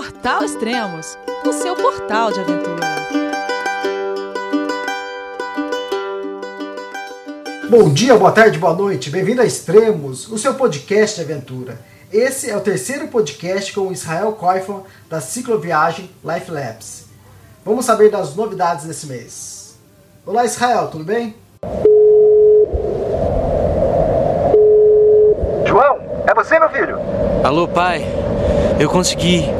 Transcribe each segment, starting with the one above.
Portal Extremos, o seu portal de aventura. Bom dia, boa tarde, boa noite. Bem-vindo a Extremos, o seu podcast de aventura. Esse é o terceiro podcast com o Israel Koifman da cicloviagem Life Labs. Vamos saber das novidades desse mês. Olá, Israel, tudo bem? João, é você, meu filho? Alô, pai. Eu consegui.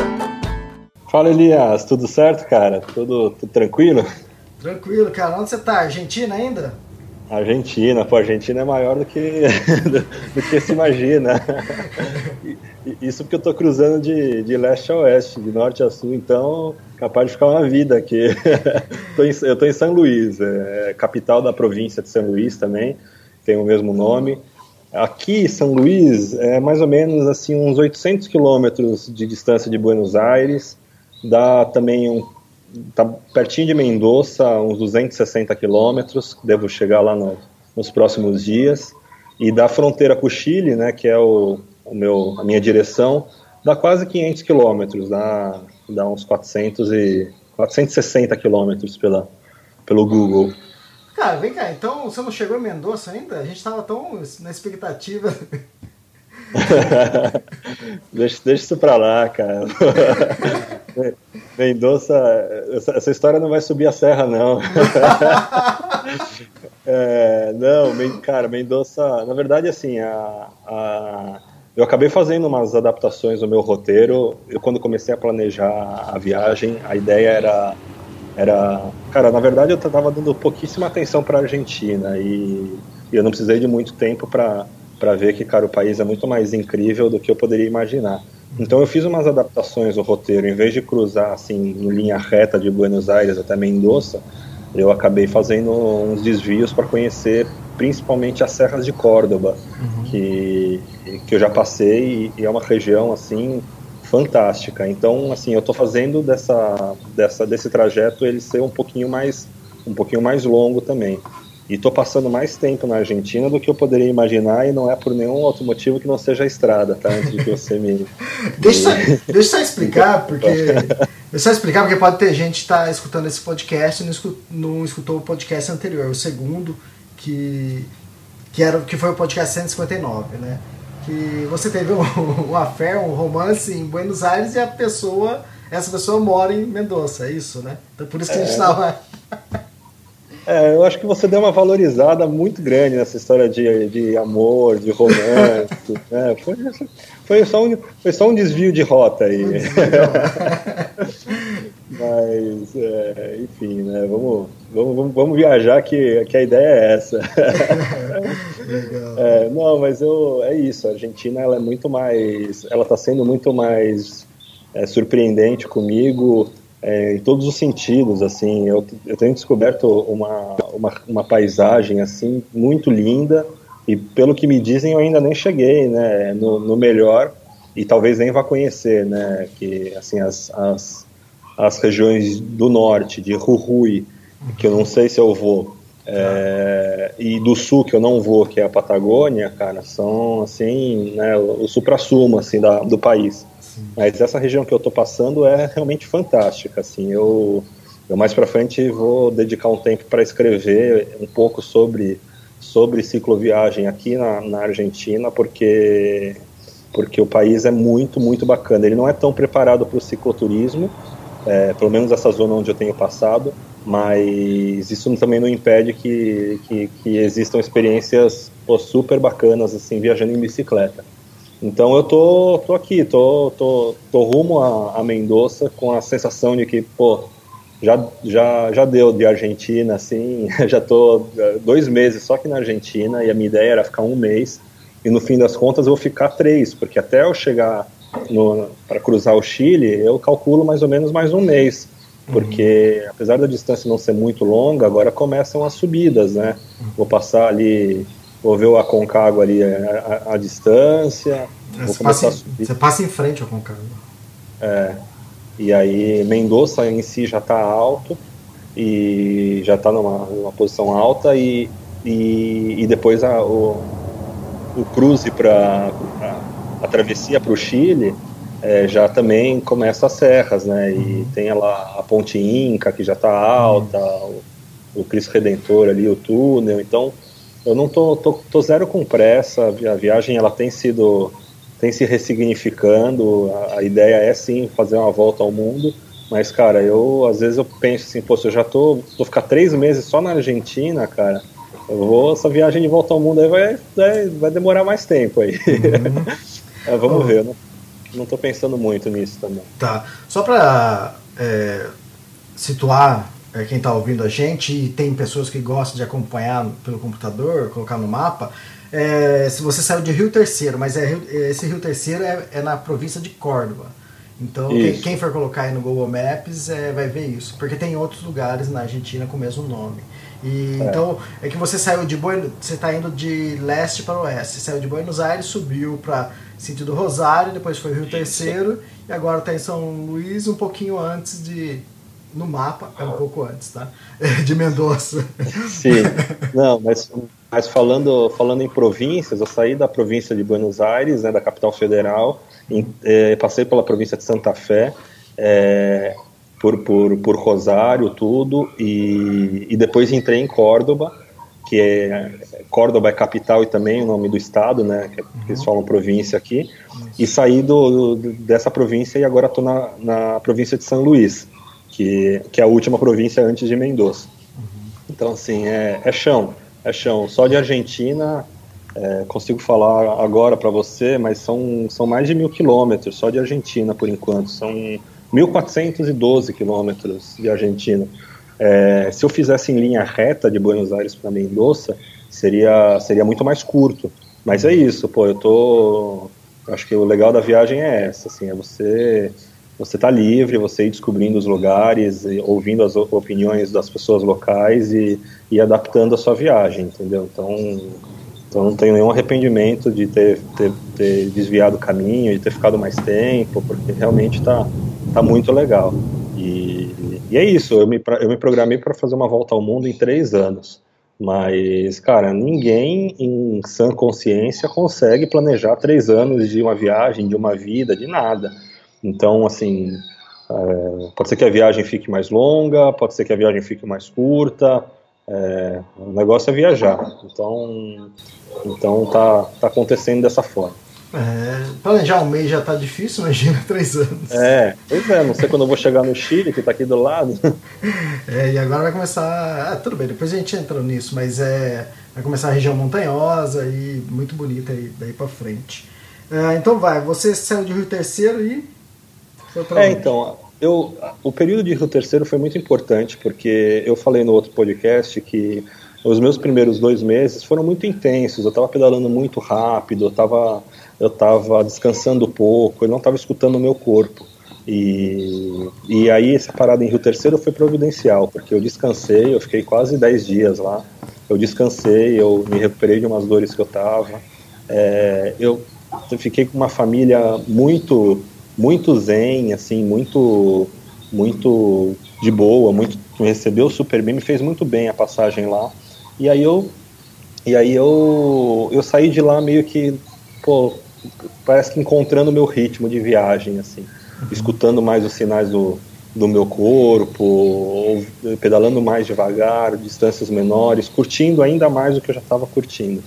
Fala Elias, tudo certo, cara? Tudo, tudo tranquilo? Tranquilo, cara. Onde você tá? Argentina ainda? Argentina, pô, a Argentina é maior do que, do, do que se imagina. Isso porque eu tô cruzando de, de leste a oeste, de norte a sul, então capaz de ficar uma vida aqui. eu tô em São Luís, é, capital da província de São Luís também, tem o mesmo nome. Aqui, São Luís, é mais ou menos assim uns 800 quilômetros de distância de Buenos Aires, dá também um tá pertinho de Mendoza, uns 260 quilômetros, devo chegar lá no, nos próximos dias. E da fronteira com o Chile, né, que é o, o meu, a minha direção, dá quase 500 quilômetros, dá, dá uns 400 e, 460 quilômetros pela, pelo Google. Cara, vem cá, então você não chegou em Mendoza ainda? A gente estava tão na expectativa. deixa, deixa isso pra lá, cara. Mendonça, essa, essa, história não vai subir a serra, não. é, não, cara, Mendonça, na verdade, assim, a, a, eu acabei fazendo umas adaptações no meu roteiro. Eu, quando comecei a planejar a viagem, a ideia era. era cara, na verdade, eu estava dando pouquíssima atenção para a Argentina e, e eu não precisei de muito tempo para para ver que, cara, o país é muito mais incrível do que eu poderia imaginar. Então eu fiz umas adaptações do roteiro, em vez de cruzar assim em linha reta de Buenos Aires até Mendoza, eu acabei fazendo uns desvios para conhecer principalmente as serras de Córdoba, uhum. que, que eu já passei e é uma região assim fantástica. Então, assim, eu estou fazendo dessa, dessa, desse trajeto ele ser um pouquinho mais um pouquinho mais longo também. E estou passando mais tempo na Argentina do que eu poderia imaginar e não é por nenhum outro motivo que não seja a estrada, tá? Antes de que você me. deixa, deixa eu só explicar, porque. Deixa eu só explicar, porque pode ter gente que está escutando esse podcast e não escutou, não escutou o podcast anterior, o segundo, que, que, era, que foi o podcast 159, né? Que você teve um, um affair, um romance em Buenos Aires e a pessoa, essa pessoa mora em Mendoza, é isso, né? Então por isso que é. a gente estava. É, eu acho que você deu uma valorizada muito grande nessa história de, de amor, de romance. né? foi, foi, só um, foi só um desvio de rota aí. Mas, é, enfim, né? Vamos, vamos, vamos, viajar que, que a ideia é essa. é, não, mas eu, é isso. A Argentina ela é muito mais. Ela está sendo muito mais é, surpreendente comigo é, em todos os sentidos, assim, eu, eu tenho descoberto uma, uma, uma, paisagem, assim, muito linda, e pelo que me dizem eu ainda nem cheguei, né, no, no melhor, e talvez nem vá conhecer, né, que, assim, as, as, as regiões do norte, de Jujuy, que eu não sei se eu vou, é, e do sul que eu não vou, que é a Patagônia, cara, são, assim, né, o supra-sumo, assim, da, do país. Mas essa região que eu estou passando é realmente fantástica. Assim, eu, eu mais para frente vou dedicar um tempo para escrever um pouco sobre sobre cicloviagem aqui na, na Argentina, porque porque o país é muito muito bacana. Ele não é tão preparado para o cicloturismo, é, pelo menos essa zona onde eu tenho passado, mas isso também não impede que, que, que existam experiências pô, super bacanas assim viajando em bicicleta. Então eu tô, tô aqui, tô, tô, tô rumo a, a Mendoza com a sensação de que, pô, já, já, já deu de Argentina, assim, já tô é, dois meses só aqui na Argentina e a minha ideia era ficar um mês e no fim das contas eu vou ficar três, porque até eu chegar para cruzar o Chile, eu calculo mais ou menos mais um mês, porque uhum. apesar da distância não ser muito longa, agora começam as subidas, né? Vou passar ali, vou ver o Aconcagua ali a, a, a distância. É, você, passa, você, passa, em frente ao Aconcagua. É, e aí Mendoza em si já está alto e já está numa, numa, posição alta e, e, e depois a, o, o cruze para a travessia para o Chile é, já também começa as serras, né? E uhum. tem lá a Ponte Inca que já está alta, o, o Cristo Redentor ali, o túnel. Então, eu não tô, tô, tô zero com pressa. A viagem ela tem sido tem se ressignificando. A, a, ideia é sim fazer uma volta ao mundo. Mas, cara, eu às vezes eu penso assim, pô, se eu já tô, vou ficar três meses só na Argentina, cara, eu vou, essa viagem de volta ao mundo aí vai, vai, vai demorar mais tempo aí. Uhum. é, vamos oh. ver, eu não, tô pensando muito nisso também. Tá. Só para é, situar é, quem está ouvindo a gente e tem pessoas que gostam de acompanhar pelo computador, colocar no mapa. É, se você saiu de Rio Terceiro, mas é, esse Rio Terceiro é, é na província de Córdoba. Então, quem, quem, for colocar aí no Google Maps é, vai ver isso, porque tem outros lugares na Argentina com o mesmo nome. E, é. Então, é que você saiu de Buenos você está indo de leste para oeste. Você saiu de Buenos Aires, subiu para sentido Rosário, depois foi Rio Terceiro e agora está em São Luís, um pouquinho antes de no mapa, é um pouco antes, tá? De Mendoza. Sim. Não, mas, mas falando, falando em províncias, eu saí da província de Buenos Aires, né, da capital federal, em, eh, passei pela província de Santa Fé, é, por, por, por Rosário, tudo, e, e depois entrei em Córdoba, que é Córdoba é capital e também o nome do estado, né, que, é, que eles falam província aqui, e saí do, do, dessa província e agora estou na, na província de São Luís, que, que é a última província antes de Mendoza. Então, assim, é, é chão, é chão. Só de Argentina, é, consigo falar agora para você, mas são, são mais de mil quilômetros só de Argentina por enquanto. São 1.412 quilômetros de Argentina. É, se eu fizesse em linha reta de Buenos Aires para Mendoza, seria, seria muito mais curto. Mas é isso, pô, eu tô. Acho que o legal da viagem é essa, assim, é você você tá livre, você ir descobrindo os lugares, ouvindo as opiniões das pessoas locais e, e adaptando a sua viagem, entendeu? Então, então não tenho nenhum arrependimento de ter, ter, ter desviado o caminho, de ter ficado mais tempo, porque realmente está tá muito legal. E, e é isso, eu me, eu me programei para fazer uma volta ao mundo em três anos. Mas, cara, ninguém em sã consciência consegue planejar três anos de uma viagem, de uma vida, de nada. Então, assim, é, pode ser que a viagem fique mais longa, pode ser que a viagem fique mais curta. É, o negócio é viajar. Então, então tá, tá acontecendo dessa forma. É, planejar um mês já tá difícil, imagina três anos. É, pois é, não sei quando eu vou chegar no Chile, que tá aqui do lado. É, e agora vai começar. Ah, tudo bem, depois a gente entra nisso, mas é. Vai começar a região montanhosa e muito bonita aí, daí pra frente. É, então vai, você saiu de Rio Terceiro e. É, então, eu, o período de Rio Terceiro foi muito importante, porque eu falei no outro podcast que os meus primeiros dois meses foram muito intensos, eu estava pedalando muito rápido, eu estava eu estava descansando pouco, eu não estava escutando o meu corpo. E, e aí essa parada em Rio Terceiro foi providencial, porque eu descansei, eu fiquei quase 10 dias lá, eu descansei, eu me recuperei de umas dores que eu estava. É, eu fiquei com uma família muito muito zen, assim, muito muito de boa, muito recebeu super bem, me fez muito bem a passagem lá. E aí eu e aí eu eu saí de lá meio que pô, parece que encontrando o meu ritmo de viagem, assim, uhum. escutando mais os sinais do, do meu corpo, pedalando mais devagar, distâncias menores, curtindo ainda mais do que eu já estava curtindo.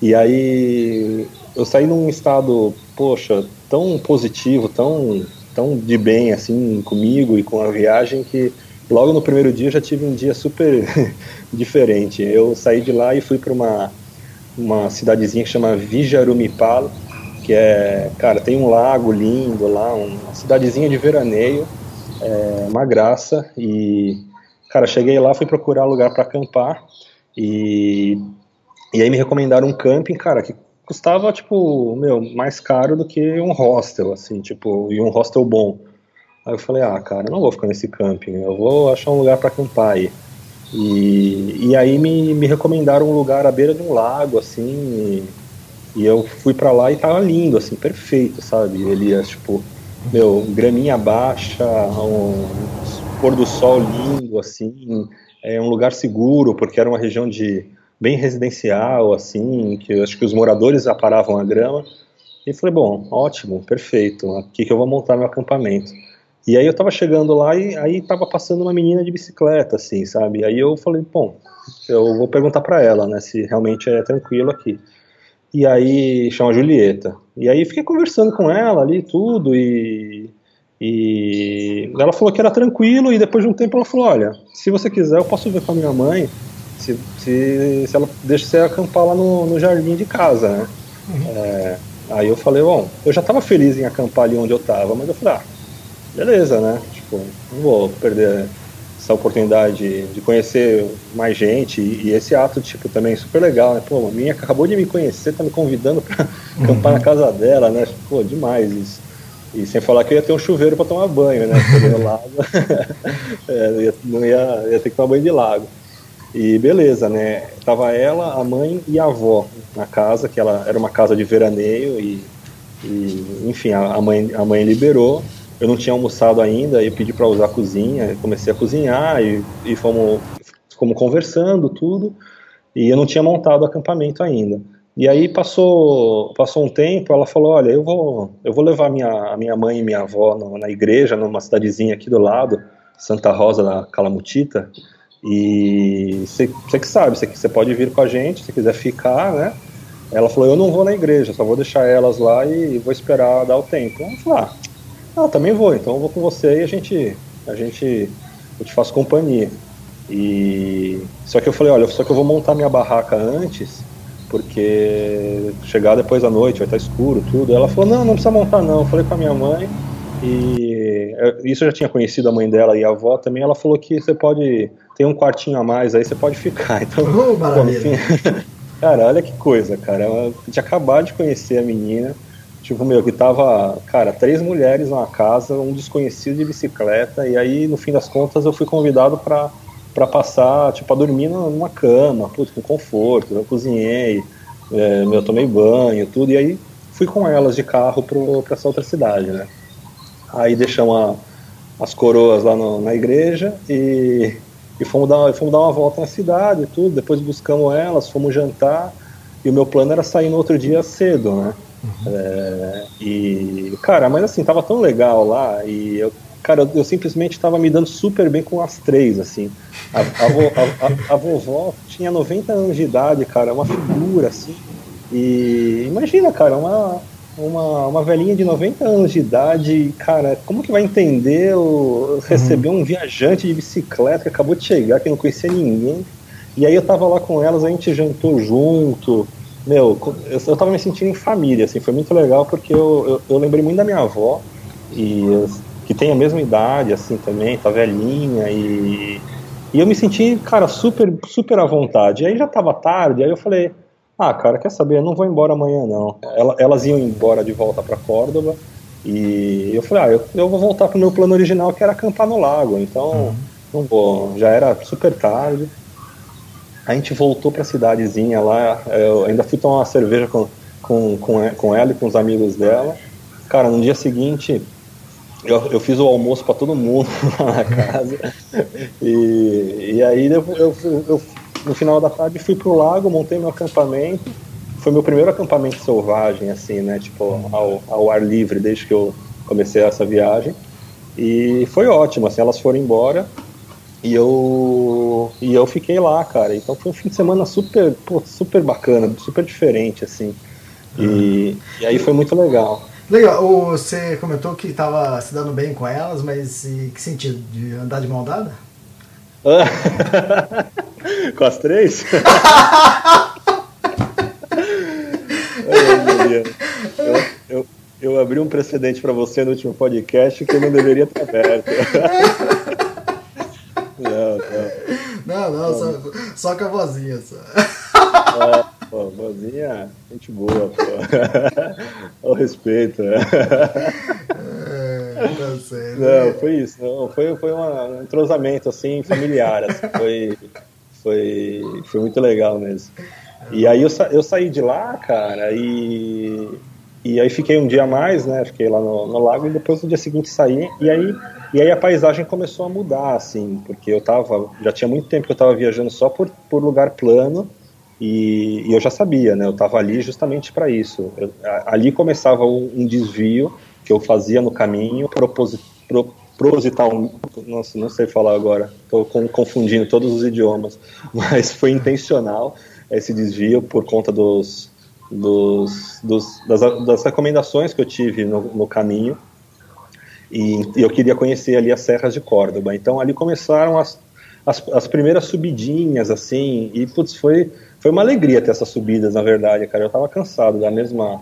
E aí eu saí num estado, poxa, tão positivo, tão, tão de bem assim comigo e com a viagem que logo no primeiro dia eu já tive um dia super diferente. Eu saí de lá e fui para uma uma cidadezinha que chama Vijarumipal, que é, cara, tem um lago lindo lá, uma cidadezinha de veraneio, é uma graça. E, cara, cheguei lá, fui procurar lugar para acampar e, e aí me recomendaram um camping, cara, que custava, tipo, meu, mais caro do que um hostel, assim, tipo, e um hostel bom. Aí eu falei, ah, cara, eu não vou ficar nesse camping, eu vou achar um lugar para acampar aí. E, e aí me, me recomendaram um lugar à beira de um lago, assim, e, e eu fui para lá e tava lindo, assim, perfeito, sabe? Elias, tipo, meu, graminha baixa, um pôr do sol lindo, assim, é um lugar seguro, porque era uma região de bem residencial, assim, que acho que os moradores aparavam a grama. E falei, bom, ótimo, perfeito, aqui que eu vou montar meu acampamento. E aí eu tava chegando lá e aí tava passando uma menina de bicicleta, assim, sabe? Aí eu falei, bom, eu vou perguntar para ela, né, se realmente é tranquilo aqui. E aí chama Julieta. E aí fiquei conversando com ela ali tudo e e ela falou que era tranquilo e depois de um tempo ela falou, olha, se você quiser eu posso ver com a minha mãe se, se, se ela deixa você acampar lá no, no jardim de casa, né? Uhum. É, aí eu falei, bom, eu já estava feliz em acampar ali onde eu estava, mas eu falei, ah, beleza, né? Tipo, não vou perder essa oportunidade de conhecer mais gente e, e, esse ato, tipo, também super legal, né? Pô, a minha acabou de me conhecer, tá me convidando para uhum. acampar na casa dela, né? Pô, demais isso. E sem falar que eu ia ter um chuveiro para tomar banho, né? Porque lago, é, não ia, ia ter que tomar banho de lago. E beleza, né? Tava ela, a mãe e a avó na casa, que ela era uma casa de veraneio e, e enfim, a, a, mãe, a mãe liberou. Eu não tinha almoçado ainda e pedi para usar a cozinha, comecei a cozinhar e, e fomos, fomos conversando tudo. E eu não tinha montado o acampamento ainda. E aí passou, passou um tempo, ela falou, olha, eu vou, eu vou levar minha, a minha mãe e minha avó no, na igreja, numa cidadezinha aqui do lado, Santa Rosa da Calamutita, e você que sabe, você pode vir com a gente, se quiser ficar, né? Ela falou, eu não vou na igreja, só vou deixar elas lá e vou esperar dar o tempo. Eu falei, ah, ah também vou, então eu vou com você e a gente, a gente, eu te faço companhia. E só que eu falei, olha, só que eu vou montar minha barraca antes, porque chegar depois da noite vai estar escuro, tudo. Ela falou, não, não precisa montar não. Eu falei com a minha mãe e isso eu já tinha conhecido a mãe dela e a avó também. Ela falou que você pode tem um quartinho a mais aí, você pode ficar. Então, oh, pô, enfim, cara, olha que coisa, cara. Eu tinha acabado de conhecer a menina. Tipo, meu, que tava, cara, três mulheres numa casa, um desconhecido de bicicleta, e aí, no fim das contas, eu fui convidado para para passar, tipo, a dormir numa cama, putz, com conforto, eu cozinhei, é, eu tomei banho, tudo, e aí fui com elas de carro para essa outra cidade, né? Aí deixamos a, as coroas lá no, na igreja e e fomos dar, fomos dar uma volta na cidade e tudo, depois buscamos elas, fomos jantar, e o meu plano era sair no outro dia cedo, né? Uhum. É, e, cara, mas assim, tava tão legal lá, e eu, cara, eu, eu simplesmente tava me dando super bem com as três, assim. A, a, a, a, vovó tinha 90 anos de idade, cara, uma figura, assim, e imagina, cara, uma, uma, uma velhinha de 90 anos de idade, cara, como que vai entender o, receber uhum. um viajante de bicicleta que acabou de chegar, que não conhecia ninguém? E aí eu tava lá com elas, a gente jantou junto. Meu, eu, eu tava me sentindo em família, assim, foi muito legal porque eu, eu, eu lembrei muito da minha avó, e que tem a mesma idade, assim, também, tá velhinha, e, e eu me senti, cara, super, super à vontade. E aí já tava tarde, aí eu falei, ah, cara, quer saber? Eu não vou embora amanhã, não. Elas iam embora de volta para Córdoba. E eu falei, ah, eu, eu vou voltar pro meu plano original, que era acampar no lago. Então, uhum. não vou. Já era super tarde. A gente voltou pra cidadezinha lá. Eu ainda fui tomar uma cerveja com, com, com, com ela e com os amigos dela. Cara, no dia seguinte, eu, eu fiz o almoço para todo mundo lá na casa. E, e aí eu, eu, eu no final da tarde fui pro lago, montei meu acampamento. Foi meu primeiro acampamento selvagem, assim, né? Tipo, ao, ao ar livre, desde que eu comecei essa viagem. E foi ótimo, assim, elas foram embora e eu e eu fiquei lá, cara. Então foi um fim de semana super, pô, super bacana, super diferente, assim. E, uhum. e aí foi muito legal. Legal, você comentou que estava se dando bem com elas, mas que sentido? De andar de mão dada? Com as três? eu, eu, eu, abri um precedente para você no último podcast que eu não deveria estar aberto. não, não. Não, não, só, só com a vozinha. Só. Pô, Bozinha, gente boa, pô. Ao respeito, né? Tá certo. Não, foi isso. Não, foi, foi um entrosamento, assim, familiar. Assim, foi, foi, foi muito legal mesmo. E aí eu, sa eu saí de lá, cara, e, e aí fiquei um dia a mais, né? Fiquei lá no, no lago e depois no dia seguinte saí. E aí, e aí a paisagem começou a mudar, assim, porque eu tava. Já tinha muito tempo que eu tava viajando só por, por lugar plano. E, e eu já sabia, né? Eu tava ali justamente para isso. Eu, ali começava um, um desvio que eu fazia no caminho proposit, pro, proposital, nossa, não sei falar agora, estou confundindo todos os idiomas, mas foi intencional esse desvio por conta dos, dos, dos das, das, recomendações que eu tive no, no caminho e, e, eu queria conhecer ali as serras de Córdoba. Então ali começaram as, as, as primeiras subidinhas assim e putz, foi foi uma alegria ter essas subidas, na verdade, cara. Eu estava cansado da mesma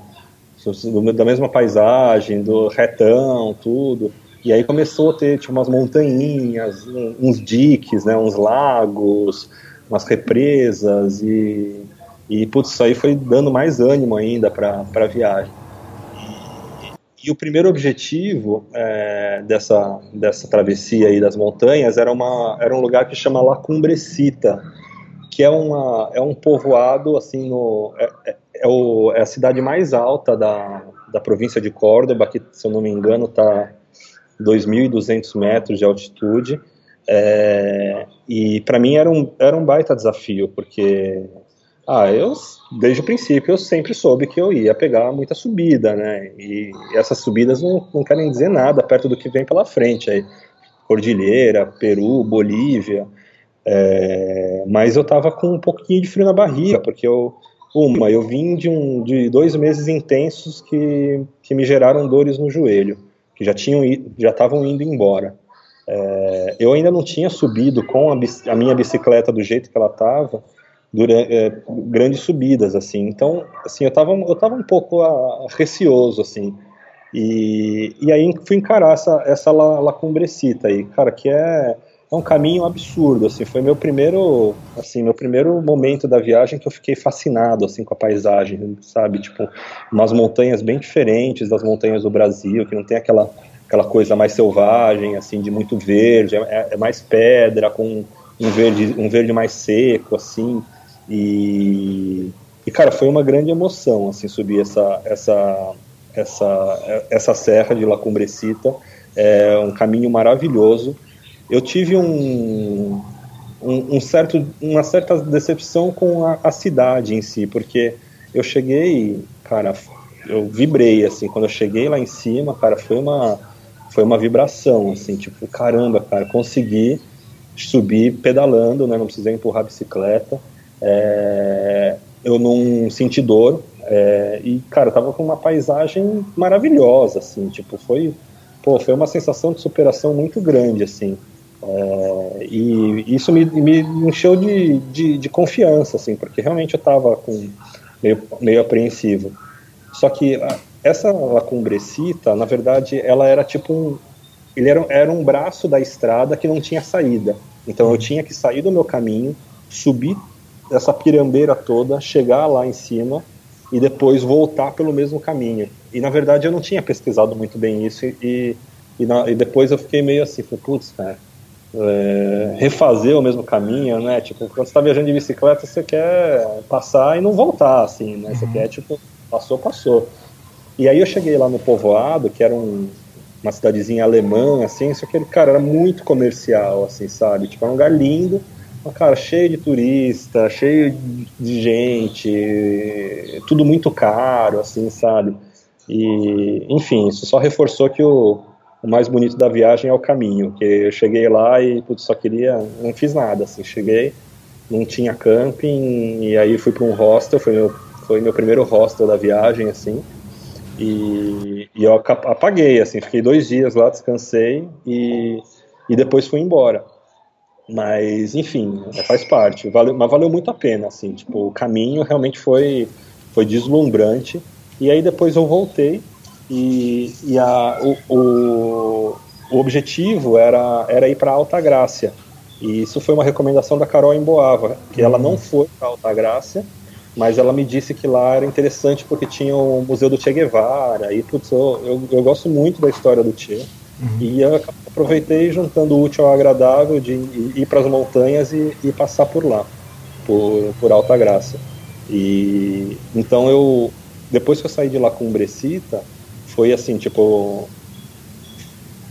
da mesma paisagem, do retão, tudo. E aí começou a ter tipo, umas montanhinhas, uns diques, né, uns lagos, umas represas e, e putz, isso aí foi dando mais ânimo ainda para a viagem. E, o primeiro objetivo é, dessa, dessa travessia aí das montanhas era, uma, era um lugar que chama La Cumbrecita, que é, uma, é um povoado assim no, é, é o, é a cidade mais alta da, da província de Córdoba, que, se eu não me engano, está 2.200 metros de altitude. É, e para mim era um, era um baita desafio, porque ah, eu, desde o princípio, eu sempre soube que eu ia pegar muita subida, né? E, e essas subidas não, não querem dizer nada perto do que vem pela frente. Aí, Cordilheira, Peru, Bolívia. É, mas eu tava com um pouquinho de frio na barriga, porque eu, uma, eu vim de, um, de dois meses intensos que, que me geraram dores no joelho, que já tinham já estavam indo embora. É, eu ainda não tinha subido com a, a minha bicicleta do jeito que ela estava é, grandes subidas assim. Então, assim, eu estava eu tava um pouco a, ah, receoso assim. E, e aí fui encarar essa essa lacumbrecita aí, cara, que é é um caminho absurdo, assim, foi meu primeiro, assim, meu primeiro momento da viagem que eu fiquei fascinado, assim, com a paisagem, sabe, tipo, umas montanhas bem diferentes das montanhas do Brasil, que não tem aquela, aquela coisa mais selvagem, assim, de muito verde, é, é mais pedra, com um verde, um verde mais seco, assim, e, e, cara, foi uma grande emoção, assim, subir essa, essa, essa, essa serra de La Cumbrecita, é um caminho maravilhoso, eu tive um, um, um, certo, uma certa decepção com a, a, cidade em si, porque eu cheguei, cara, eu vibrei, assim, quando eu cheguei lá em cima, cara, foi uma, foi uma vibração, assim, tipo, caramba, cara, consegui subir pedalando, né, não precisei empurrar a bicicleta, é, eu não senti dor, é, e, cara, tava com uma paisagem maravilhosa, assim, tipo, foi, pô, foi uma sensação de superação muito grande, assim, é, e isso me, me encheu de, de, de, confiança, assim, porque realmente eu estava meio, meio apreensivo. Só que essa lacumbrecita, na verdade, ela era tipo um. Ele era, era um braço da estrada que não tinha saída. Então eu tinha que sair do meu caminho, subir essa pirambeira toda, chegar lá em cima e depois voltar pelo mesmo caminho. E na verdade eu não tinha pesquisado muito bem isso e, e, na, e depois eu fiquei meio assim, putz, cara, é, refazer o mesmo caminho, né? Tipo, quando você está viajando de bicicleta, você quer passar e não voltar, assim, né? Você uhum. quer, tipo, passou, passou. E aí eu cheguei lá no povoado, que era um, uma cidadezinha alemã, assim, só que ele, cara, era muito comercial, assim, sabe? Tipo, era um lugar lindo, mas, cara, cheio de turista, cheio de gente, tudo muito caro, assim, sabe? E, enfim, isso só reforçou que o, o mais bonito da viagem é o caminho, que eu cheguei lá e putz, só queria, não fiz nada, assim, cheguei, não tinha camping, e aí fui para um hostel, foi meu, foi meu primeiro hostel da viagem, assim, e, e eu apaguei, assim, fiquei dois dias lá, descansei, e, e depois fui embora. Mas, enfim, faz parte, valeu, mas valeu muito a pena, assim, tipo, o caminho realmente foi, foi deslumbrante, e aí depois eu voltei, e, e a, o, o, o, objetivo era, era ir para Alta Grácia. E isso foi uma recomendação da Carol Emboava, que ela não foi para Alta Grácia, mas ela me disse que lá era interessante porque tinha o Museu do Che Guevara, e putz, eu, eu, eu gosto muito da história do Che, uhum. e eu aproveitei juntando o útil ao agradável de ir para as montanhas e, e, passar por lá, por, por Alta Graça. E então eu, depois que eu saí de lá com Brecita, foi assim, tipo,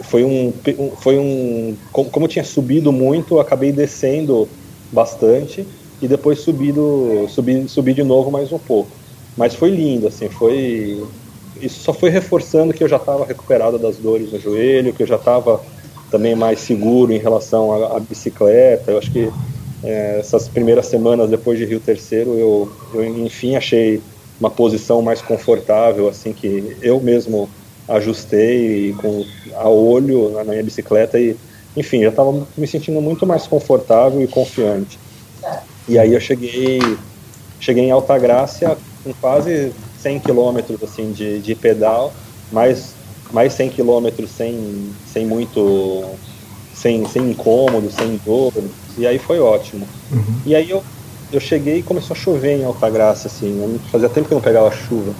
foi um, foi um, como tinha subido muito, acabei descendo bastante e depois subido, subi, subi de novo mais um pouco. Mas foi lindo, assim, foi isso só foi reforçando que eu já estava recuperado das dores no joelho, que eu já estava também mais seguro em relação à, à bicicleta. Eu acho que é, essas primeiras semanas depois de Rio Terceiro, eu, eu enfim achei uma posição mais confortável, assim que eu mesmo ajustei com a olho na minha bicicleta e enfim, já estava me sentindo muito mais confortável e confiante. E aí eu cheguei, cheguei em Altagraça com quase 100 quilômetros assim, de, de pedal, mais, mais 100 quilômetros sem, sem muito, sem, sem incômodo, sem dor, e aí foi ótimo. Uhum. E aí eu, eu cheguei e começou a chover em Altagraça, assim, fazia tempo que eu não pegava chuva.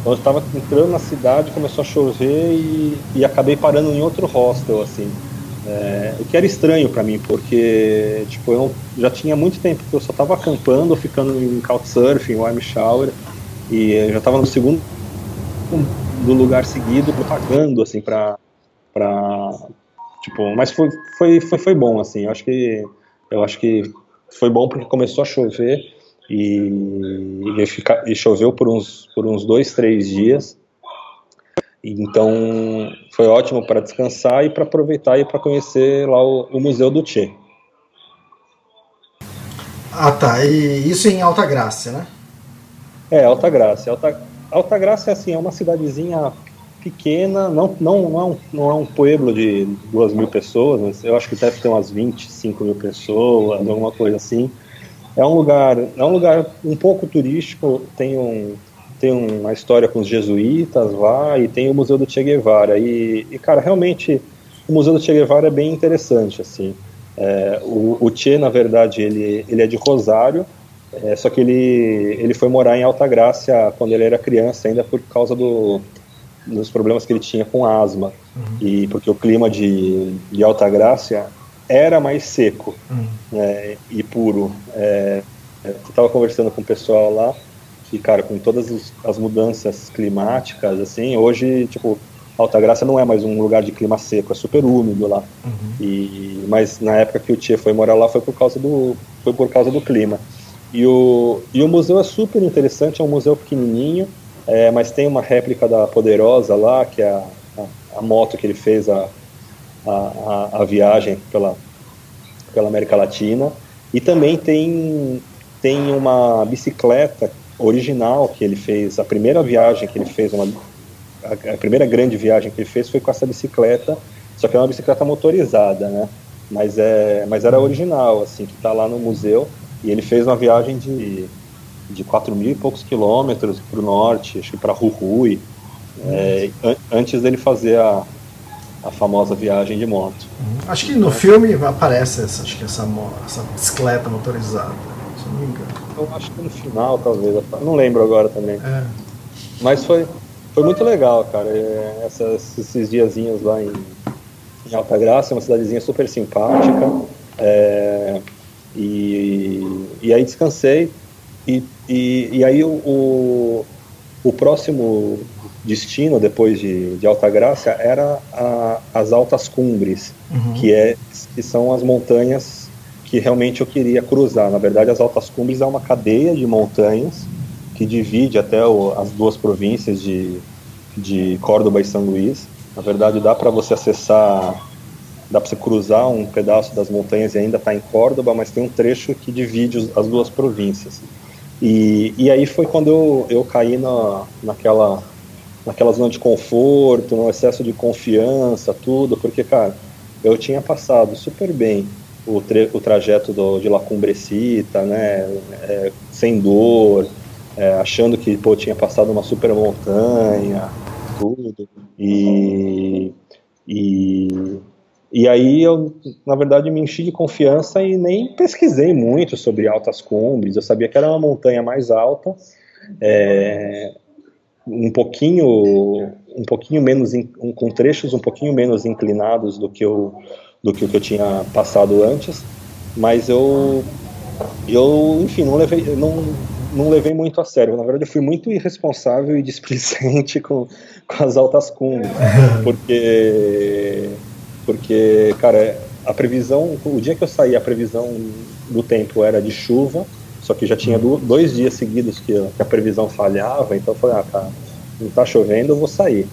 Então eu estava entrando na cidade, começou a chover e, e acabei parando em outro hostel, assim. É, o que era estranho para mim, porque tipo, eu já tinha muito tempo que eu só estava acampando, ficando em couchsurfing, warm shower, e eu já estava no segundo do lugar seguido, pagando assim para para tipo, mas foi, foi foi foi bom assim. Eu acho que eu acho que foi bom porque começou a chover e, e, fica, e choveu por uns por uns dois três dias então foi ótimo para descansar e para aproveitar e para conhecer lá o, o, Museu do Che. Ah tá, e isso em Alta Graça, né? É, Alta Graça. Alta, Alta Graça é assim, é uma cidadezinha pequena, não, não, não, é um, não é um pueblo de duas mil pessoas, mas eu acho que deve ter umas 25 mil pessoas, alguma coisa assim. É um lugar, é um lugar um pouco turístico, tem um, tem uma história com os jesuítas lá e tem o Museu do Che Guevara. E, e cara, realmente o Museu do Che Guevara é bem interessante, assim. É, o, o, Che, na verdade, ele, ele é de Rosário, é, só que ele, ele foi morar em Alta Graça quando ele era criança, ainda por causa do, dos problemas que ele tinha com asma. Uhum. E porque o clima de, de Alta Graça era mais seco uhum. né, e puro. É, eu estava conversando com o pessoal lá, que, cara, com todas as mudanças climáticas, assim, hoje, tipo, Alta Graça não é mais um lugar de clima seco, é super úmido lá. Uhum. E, mas na época que o Tia foi morar lá foi por causa do, foi por causa do clima. E o, e o museu é super interessante, é um museu pequenininho, é, mas tem uma réplica da Poderosa lá, que é a, a, a moto que ele fez a, a, a, viagem pela, pela América Latina. E também tem, tem uma bicicleta original que ele fez, a primeira viagem que ele fez, uma, a, primeira grande viagem que ele fez foi com essa bicicleta, só que é uma bicicleta motorizada, né? Mas, é, mas era original, assim, que está lá no museu. E ele fez uma viagem de, de 4 mil e poucos quilômetros para o norte, acho que para Rui, é, an antes dele fazer a, a famosa viagem de moto. Uhum. Acho que no filme aparece essa, acho que essa, essa bicicleta motorizada, se não me engano eu acho que no final, talvez. Não lembro agora também. É. Mas foi, foi muito legal, cara. É, essas, esses diazinhos lá em, em Alta Graça, uma cidadezinha super simpática. É, e, e aí descansei. E, e, e aí o, o, o, próximo destino, depois de, de Alta Graça, era a, as Altas Cumbres, uhum. que, é, que são as montanhas que realmente eu queria cruzar. Na verdade, as Altas Cumbres é uma cadeia de montanhas que divide até o, as duas províncias de, de Córdoba e São Luís. Na verdade, dá para você acessar, dá para você cruzar um pedaço das montanhas e ainda está em Córdoba, mas tem um trecho que divide as duas províncias. E, e aí foi quando eu, eu caí na, naquela, naquela zona de conforto, no excesso de confiança, tudo, porque, cara, eu tinha passado super bem o, o trajeto do, de La Cumbrecita, né, é, sem dor, é, achando que pô, tinha passado uma super montanha, tudo. E, e, E aí eu, na verdade, me enchi de confiança e nem pesquisei muito sobre altas cumbres. Eu sabia que era uma montanha mais alta, é, um pouquinho, um pouquinho menos, com trechos um pouquinho menos inclinados do que eu, do que o que eu tinha passado antes. Mas eu, eu, enfim, não levei, não, não levei muito a sério. Na verdade, eu fui muito irresponsável e displicente com, com as altas cumbres, porque porque, cara, a previsão, o dia que eu saí, a previsão do tempo era de chuva, só que já tinha dois dias seguidos que a previsão falhava, então eu falei, ah, tá, não tá chovendo, eu vou sair.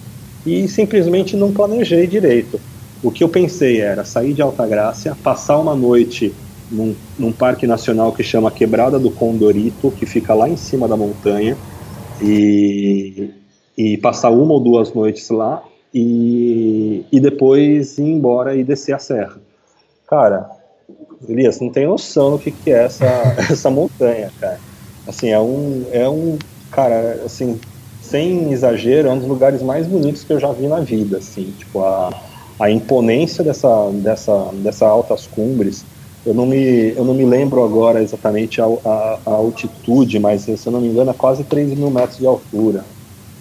E simplesmente não planejei direito. O que eu pensei era sair de Alta Graça, passar uma noite num, num parque nacional que chama Quebrada do Condorito, que fica lá em cima da montanha, e, e passar uma ou duas noites lá e, e depois ir embora e descer a serra. Cara, Elias, não tem noção do que, que é essa, essa montanha, cara. Assim, é um, é um, cara, assim, sem exagero, é um dos lugares mais bonitos que eu já vi na vida, assim, tipo, a, a imponência dessa, dessa, dessa altas cumbres, eu não me, eu não me lembro agora exatamente a, a, a altitude, mas se eu não me engano é quase 3 mil metros de altura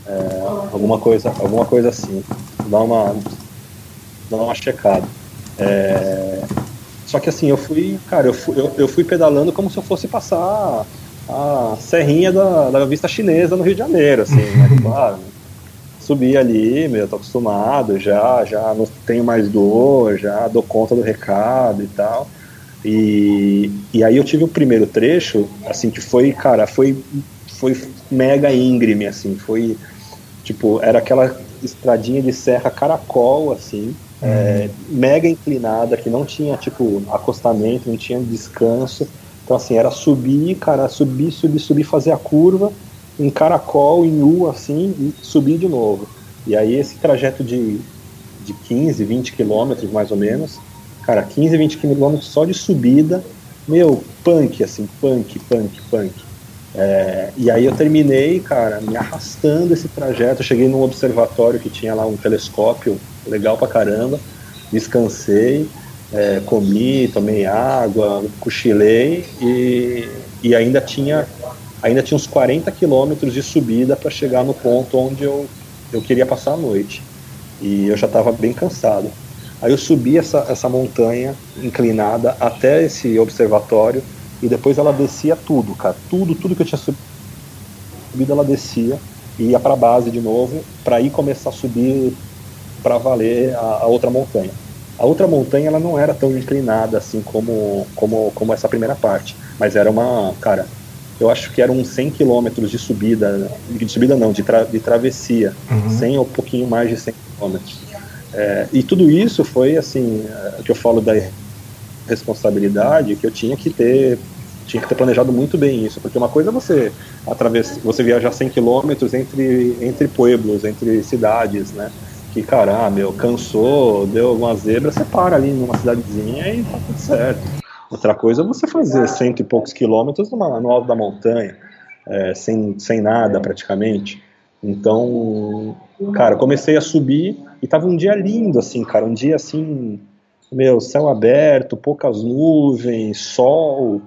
é, alguma coisa, alguma coisa assim. Dá uma, dá uma checada. É, só que assim, eu fui, cara, eu fui, eu, eu, fui pedalando como se eu fosse passar a serrinha da, da vista chinesa no Rio de Janeiro, assim, né? Tipo, ah, subi ali, meu, tô acostumado, já, já não tenho mais dor, já dou conta do recado e tal. E, e aí eu tive o primeiro trecho, assim, que foi, cara, foi, foi mega íngreme, assim, foi Tipo, era aquela estradinha de serra caracol, assim, uhum. é, mega inclinada, que não tinha, tipo, acostamento, não tinha descanso. Então, assim, era subir, cara, subir, subir, subir, fazer a curva em caracol, em U, assim, e subir de novo. E aí esse trajeto de, de 15, 20 quilômetros, mais ou menos, cara, 15, 20 quilômetros só de subida, meu, punk, assim, punk, punk, punk. É, e aí eu terminei, cara, me arrastando esse trajeto. Eu cheguei num observatório que tinha lá um telescópio legal pra caramba. Descansei, é, comi, tomei água, cochilei e, e ainda tinha ainda tinha uns 40 quilômetros de subida para chegar no ponto onde eu, eu queria passar a noite. E eu já estava bem cansado. Aí eu subi essa, essa montanha inclinada até esse observatório e depois ela descia tudo, cara. Tudo, tudo que eu tinha subido, ela descia e ia para base de novo, para ir começar a subir para valer a, a, outra montanha. A outra montanha ela não era tão inclinada assim como, como, como essa primeira parte, mas era uma, cara, eu acho que eram uns 100 quilômetros de subida, de subida não, de, tra, de travessia, uhum. 100 ou um pouquinho mais de 100 quilômetros. É, e tudo isso foi assim, é, que eu falo da responsabilidade, que eu tinha que ter tinha que ter planejado muito bem isso, porque uma coisa é você através, você viajar 100 quilômetros entre entre pueblos, entre cidades, né? Que cara, ah, meu, cansou, deu uma zebra, você para ali numa cidadezinha e tá tudo certo. Outra coisa é você fazer cento e poucos quilômetros numa, no alto da montanha, é, sem, sem nada praticamente. Então, cara, comecei a subir e tava um dia lindo, assim, cara, um dia assim, meu, céu aberto, poucas nuvens, sol,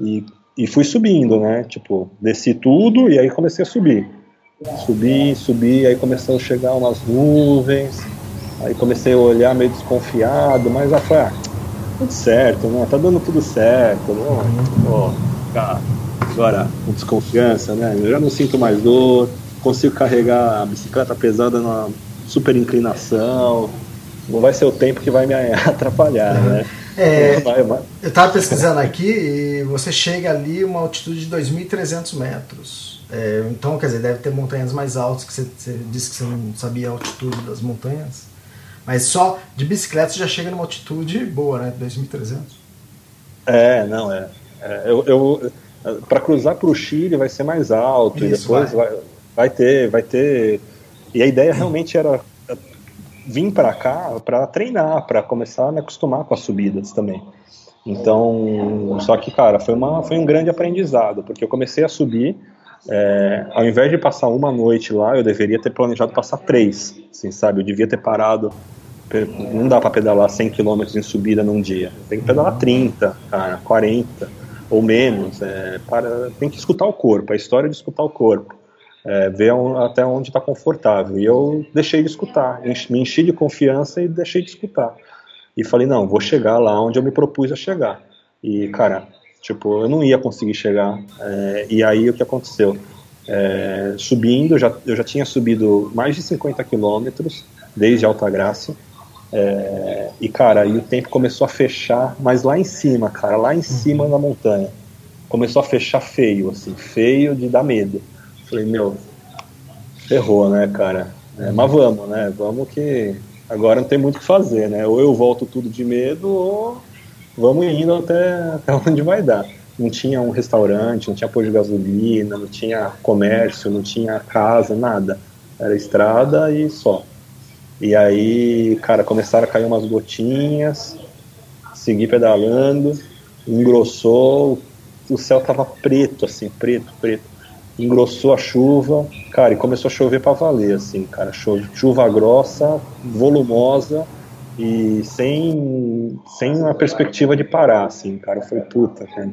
e, e fui subindo, né? Tipo, desci tudo e aí comecei a subir. Subi, subi, aí começou a chegar umas nuvens, aí comecei a olhar meio desconfiado, mas aí foi, ah, tudo certo, né? Tá dando tudo certo, né? Oh, agora com desconfiança, né? Eu já não sinto mais dor, consigo carregar a bicicleta pesada numa super inclinação, não vai ser o tempo que vai me atrapalhar, né? É, eu estava pesquisando aqui e você chega ali uma altitude de 2.300 metros. É, então, quer dizer, deve ter montanhas mais altas, que você, você, disse que você não sabia a altitude das montanhas. Mas só de bicicleta você já chega numa altitude boa, né? 2.300. É, não, é. é eu, eu para cruzar para o Chile vai ser mais alto Isso, e depois vai. Vai, vai ter, vai ter. E a ideia realmente era vim para cá para treinar, para começar a me acostumar com as subidas também. Então, só que, cara, foi, uma, foi um grande aprendizado, porque eu comecei a subir, é, ao invés de passar uma noite lá, eu deveria ter planejado passar três, assim, sabe? Eu devia ter parado não dá para pedalar 100 km em subida num dia. Tem que pedalar 30, cara, 40 ou menos. É, para, tem que escutar o corpo, a história de escutar o corpo. É, ver até onde está confortável. E eu deixei de escutar, me enchi de confiança e deixei de escutar. E falei, não, vou chegar lá onde eu me propus a chegar. E, cara, tipo, eu não ia conseguir chegar. É, e aí o que aconteceu? É, subindo, já, eu já tinha subido mais de 50 quilômetros desde Alta Graça. É, e cara, aí o tempo começou a fechar, mas lá em cima, cara, lá em cima na montanha, começou a fechar feio, assim, feio de dar medo. Falei, meu, ferrou, né, cara? É, mas vamos, né? Vamos que agora não tem muito o que fazer, né? Ou eu volto tudo de medo, ou vamos indo até, até onde vai dar. Não tinha um restaurante, não tinha pôr de gasolina, não tinha comércio, não tinha casa, nada. Era estrada e só. E aí, cara, começaram a cair umas gotinhas, segui pedalando, engrossou, o céu tava preto, assim, preto, preto. Engrossou a chuva, cara, e começou a chover para valer, assim, cara. Chuva grossa, volumosa e sem, sem uma perspectiva de parar, assim, cara. Foi puta, cara.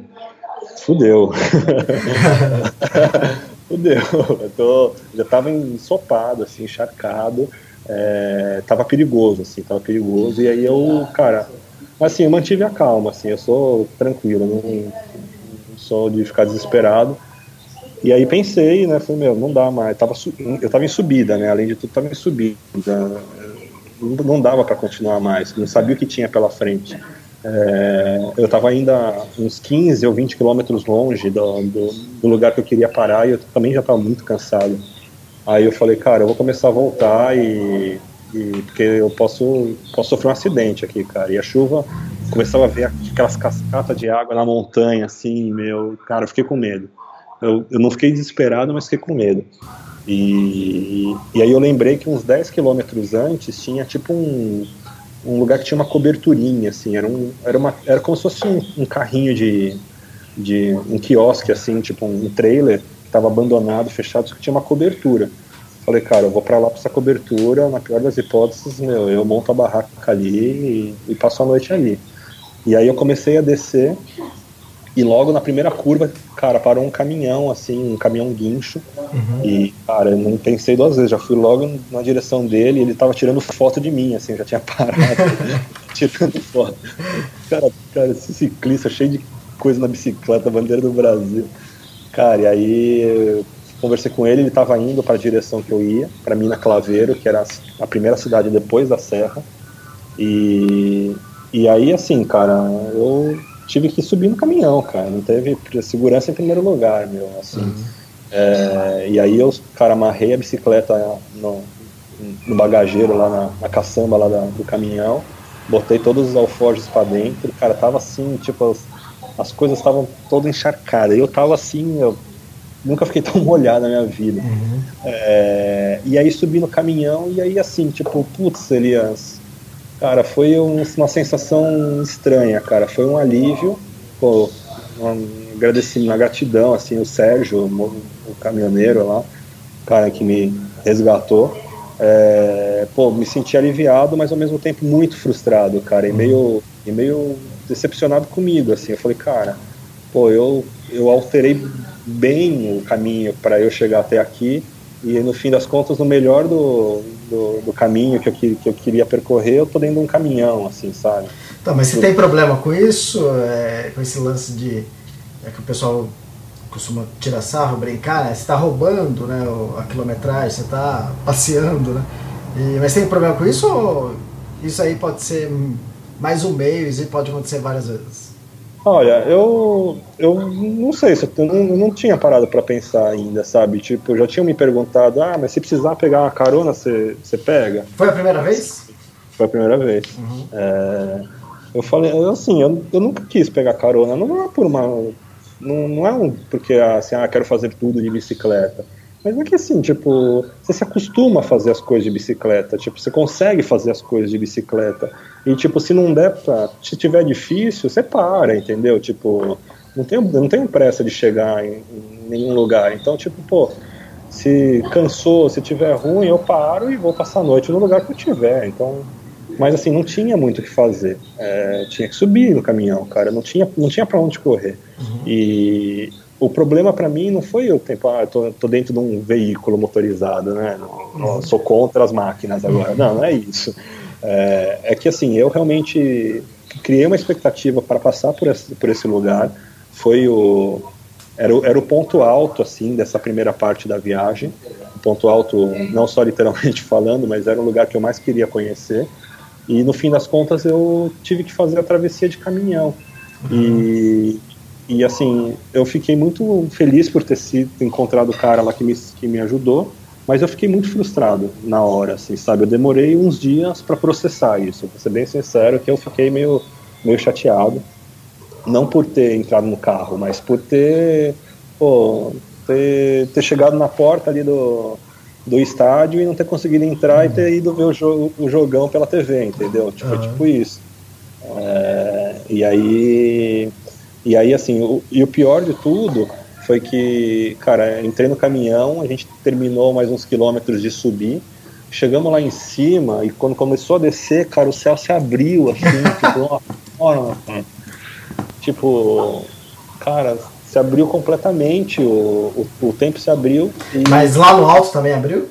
Fudeu. Fudeu. Eu tô, já tava ensopado, assim, encharcado é, tava perigoso, assim, tava perigoso. E aí eu, cara, assim, eu mantive a calma, assim, eu sou tranquilo, não, não sou de ficar desesperado. E aí pensei, né, falei, meu, não dá mais, tava, eu tava em subida, né, além de tudo tava em subida, não dava para continuar mais, não sabia o que tinha pela frente. É, eu estava ainda uns 15 ou 20 quilômetros longe do, do, do, lugar que eu queria parar e eu também já estava muito cansado. Aí eu falei, cara, eu vou começar a voltar e, e, porque eu posso, posso sofrer um acidente aqui, cara. E a chuva, começava a ver aquelas cascatas de água na montanha, assim, meu, cara, eu fiquei com medo. Eu, eu não fiquei desesperado, mas fiquei com medo. E, e aí eu lembrei que uns 10 quilômetros antes tinha tipo um, um lugar que tinha uma coberturinha, assim, era, um, era, uma, era como se fosse um, um carrinho de, de um quiosque, assim, tipo um trailer, estava abandonado, fechado, só que tinha uma cobertura. Falei, cara, eu vou para lá para essa cobertura, na pior das hipóteses, meu, eu monto a barraca ali e, e passo a noite ali. E aí eu comecei a descer e logo na primeira curva, cara, parou um caminhão, assim, um caminhão guincho. Uhum. E, cara, eu não pensei duas vezes, já fui logo na direção dele, ele tava tirando foto de mim, assim, já tinha parado, tirando foto. Cara, cara, esse ciclista cheio de coisa na bicicleta, bandeira do Brasil. Cara, e aí conversei com ele, ele estava indo para a direção que eu ia, para Mina Claveiro, que era a primeira cidade depois da Serra. E, e aí, assim, cara, eu tive que subir no caminhão, cara. Não teve segurança em primeiro lugar, meu. Assim. Uhum. É, e aí eu, cara, amarrei a bicicleta no, no bagageiro lá na, na caçamba lá da, do caminhão, botei todos os alforjes para dentro, cara, tava assim, tipo, as coisas estavam todas encharcadas. E eu tava assim, eu nunca fiquei tão molhado na minha vida. Uhum. É, e aí subi no caminhão e aí assim, tipo, putz, Elias, cara, foi um, uma sensação estranha, cara. Foi um alívio, pô, um agradecimento, uma gratidão, assim, o Sérgio, o, o caminhoneiro lá, cara que me resgatou. É, pô, me senti aliviado, mas ao mesmo tempo muito frustrado, cara, e meio, e meio decepcionado comigo, assim. Eu falei, cara, pô, eu, eu alterei bem o caminho para eu chegar até aqui e no fim das contas, no melhor do, do, do, caminho que eu, que eu queria percorrer, eu tô dentro de um caminhão, assim, sabe? Tá, mas você tem problema com isso? É, com esse lance de. É que o pessoal costuma tirar sarro, brincar, né? Você está roubando né, a quilometragem, você está passeando, né? E, mas tem problema com isso ou isso aí pode ser mais um meio e pode acontecer várias vezes? Olha, eu, eu não sei, eu não, não tinha parado para pensar ainda, sabe? Tipo, já tinham me perguntado, ah, mas se precisar pegar uma carona, você, você pega? Foi a primeira vez? Foi a primeira vez. Uhum. É, eu falei, assim, eu, eu nunca quis pegar carona, não é por uma. Não, não é um, porque assim, ah, quero fazer tudo de bicicleta. Mas é que assim, tipo, você se acostuma a fazer as coisas de bicicleta, tipo, você consegue fazer as coisas de bicicleta. E tipo, se não der pra. Se tiver difícil, você para, entendeu? Tipo, não tenho, não tenho pressa de chegar em, em nenhum lugar. Então, tipo, pô, se cansou, se tiver ruim, eu paro e vou passar a noite no lugar que eu tiver. Então, Mas assim, não tinha muito o que fazer. É, tinha que subir no caminhão, cara. Não tinha, não tinha para onde correr. Uhum. E o problema para mim não foi o tempo, ah, eu tô, tô, dentro de um veículo motorizado, né? Não, não, sou contra as máquinas agora. Não, não é isso. É, é que assim, eu realmente criei uma expectativa para passar por esse, por esse lugar. Foi o era, o era o ponto alto assim dessa primeira parte da viagem. O ponto alto, não só literalmente falando, mas era um lugar que eu mais queria conhecer. E no fim das contas eu tive que fazer a travessia de caminhão. Uhum. E, e assim, eu fiquei muito feliz por ter sido encontrado o cara lá que me, que me ajudou, mas eu fiquei muito frustrado na hora, assim, sabe? Eu demorei uns dias para processar isso, vou ser bem sincero, que eu fiquei meio, meio chateado. Não por ter entrado no carro, mas por ter, pô, ter, ter chegado na porta ali do, do estádio e não ter conseguido entrar e ter ido ver o, jogo, o jogão pela TV, entendeu? Tipo, uhum. tipo isso. É, e aí, e aí assim, o, e o pior de tudo foi que, cara, entrei no caminhão, a gente terminou mais uns quilômetros de subir, chegamos lá em cima e quando começou a descer, cara, o céu se abriu assim, tipo, ó, tipo, cara, se abriu completamente, o, o, o tempo se abriu. E... Mas lá no alto também abriu?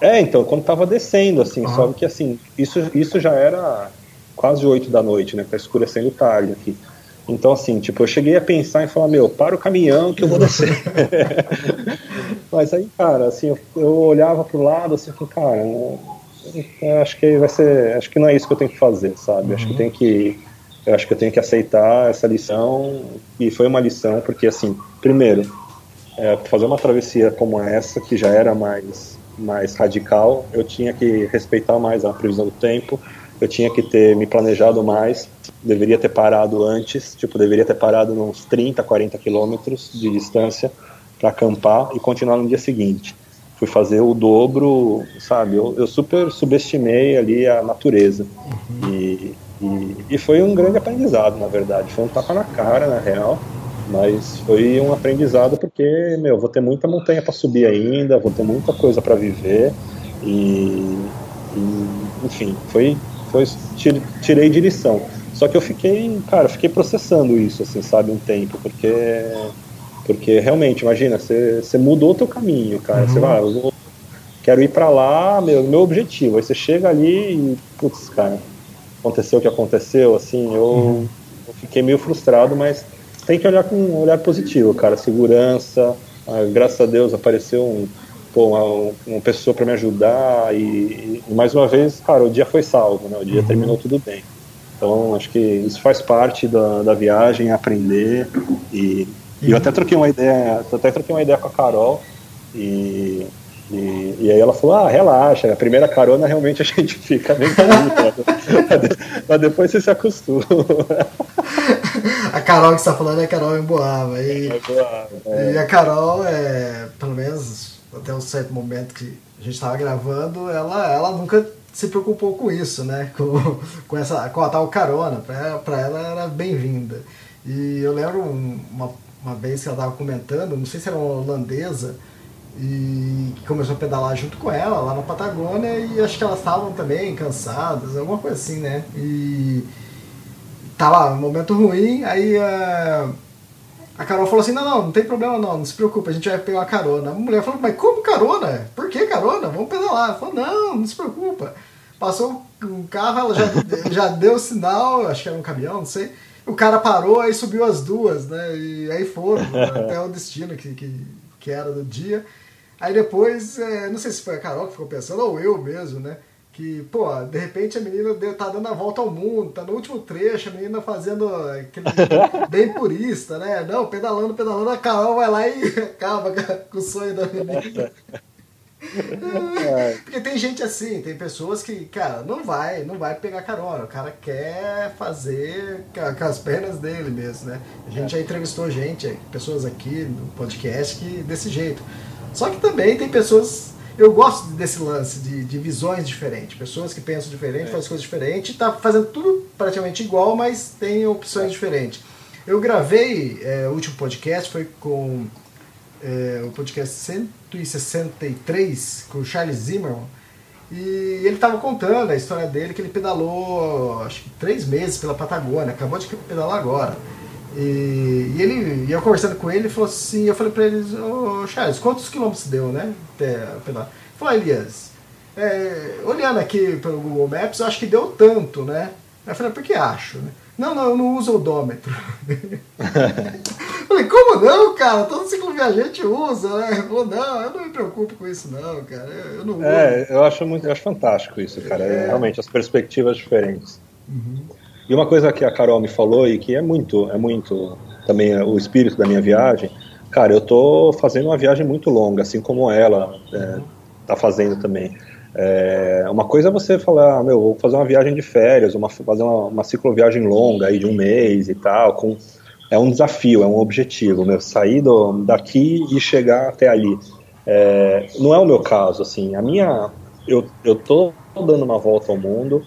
É, então, quando tava descendo, assim, uhum. só que assim, isso, isso já era quase 8 da noite, né? Tá escurecendo tarde aqui. Então, assim, tipo, eu cheguei a pensar em falar, meu, para o caminhão que eu vou descer. Mas aí, cara, assim, eu, eu olhava pro lado, assim, falei, cara, eu acho que vai ser, acho que não é isso que eu tenho que fazer, sabe? Uhum. Acho que tem que eu acho que eu tenho que aceitar essa lição e foi uma lição porque assim primeiro é, fazer uma travessia como essa que já era mais mais radical eu tinha que respeitar mais a previsão do tempo eu tinha que ter me planejado mais deveria ter parado antes tipo deveria ter parado uns 30 40 quilômetros de distância para acampar e continuar no dia seguinte fui fazer o dobro sabe eu, eu super subestimei ali a natureza uhum. e e, e foi um grande aprendizado, na verdade. Foi um tapa na cara, na real. Mas foi um aprendizado porque, meu, vou ter muita montanha para subir ainda, vou ter muita coisa para viver. E, e, enfim, foi, foi tirei de lição. Só que eu fiquei, cara, fiquei processando isso, assim, sabe, um tempo, porque porque realmente, imagina, você, mudou o teu caminho, cara. Uhum. Você vai, eu vou, quero ir para lá, meu, meu objetivo. Aí você chega ali e, putz, cara, aconteceu o que aconteceu, assim, eu, uhum. eu, fiquei meio frustrado, mas tem que olhar com um olhar positivo, cara, segurança, ah, graças a Deus apareceu um, pô, uma, uma pessoa para me ajudar e, e, mais uma vez, cara, o dia foi salvo, né, o dia uhum. terminou tudo bem. Então, acho que isso faz parte da, da viagem, aprender e, e eu até troquei uma ideia, até troquei uma ideia com a Carol e e, e, aí ela falou, ah, relaxa, a primeira carona realmente a gente fica bem mas depois você se acostuma. a Carol que você está falando é a Carol em Boava. E, é. e a Carol, é, pelo menos até um certo momento que a gente estava gravando, ela, ela nunca se preocupou com isso, né? Com, com, essa, com a tal carona. Para ela era bem-vinda. E eu lembro uma, uma vez que ela estava comentando, não sei se era uma holandesa, e começou a pedalar junto com ela lá na Patagônia e acho que elas estavam também cansadas, alguma coisa assim, né? E tava um momento ruim, aí a, a Carol falou assim, não, não, não tem problema não, não se preocupe, a gente vai pegar uma carona. A mulher falou, mas como carona? Por que carona? Vamos pedalar. Ela falou, não, não se preocupa. Passou um carro, ela já, já deu sinal, acho que era um caminhão, não sei. O cara parou, aí subiu as duas, né? E aí foram até o destino que, que, que era do dia. Aí depois, é, não sei se foi a Carol que ficou pensando, ou eu mesmo, né? Que, pô, de repente a menina tá dando a volta ao mundo, tá no último trecho, a menina fazendo aquele bem purista, né? Não, pedalando, pedalando, a Carol vai lá e acaba com o sonho da menina. Porque tem gente assim, tem pessoas que, cara, não vai, não vai pegar carona. O cara quer fazer com as pernas dele mesmo, né? A gente já entrevistou gente, pessoas aqui no podcast que desse jeito. Só que também tem pessoas. Eu gosto desse lance de, de visões diferentes. Pessoas que pensam diferente, é. fazem coisas diferentes, tá fazendo tudo praticamente igual, mas tem opções é. diferentes. Eu gravei, é, o último podcast foi com é, o podcast 163, com o Charles Zimmerman, E ele estava contando a história dele, que ele pedalou acho que três meses pela Patagônia, acabou de pedalar agora. E, e ele, e eu conversando com ele, ele falou assim, eu falei para ele, ô oh, Charles, quantos quilômetros deu, né? Pedalar? Ele falou, Elias, é, olhando aqui pelo Google Maps, eu acho que deu tanto, né? Eu falei, por que acho? Né? Não, não, eu não uso odômetro. falei, como não, cara? Todo cicloviajante usa, né? Falou, não, eu não me preocupo com isso, não, cara. Eu, não É, eu acho muito, eu acho fantástico isso, cara. É. Realmente, as perspectivas diferentes. Uhum. E uma coisa que a Carol me falou e que é muito, é muito também o espírito da minha viagem, cara, eu tô fazendo uma viagem muito longa, assim como ela é, tá fazendo também. É, uma coisa é você falar, ah, meu, vou fazer uma viagem de férias, uma, fazer uma, uma cicloviagem longa aí de um mês e tal, com, é um desafio, é um objetivo, meu, sair do, daqui e chegar até ali. É, não é o meu caso, assim, a minha, eu, eu tô dando uma volta ao mundo,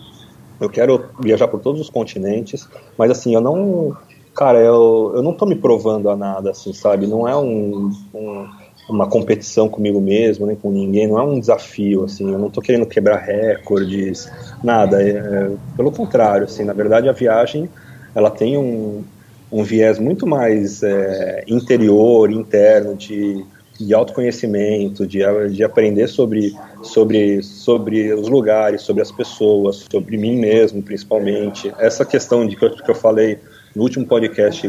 eu quero viajar por todos os continentes, mas assim, eu não, cara, eu, eu não tô me provando a nada, assim, sabe, não é um, um uma competição comigo mesmo, nem com ninguém, não é um desafio, assim, eu não estou querendo quebrar recordes, nada, é, é, pelo contrário, assim, na verdade a viagem, ela tem um, um viés muito mais é, interior, interno, de, de autoconhecimento, de, de aprender sobre, sobre, sobre os lugares, sobre as pessoas, sobre mim mesmo, principalmente. Essa questão de que eu, que eu falei no último podcast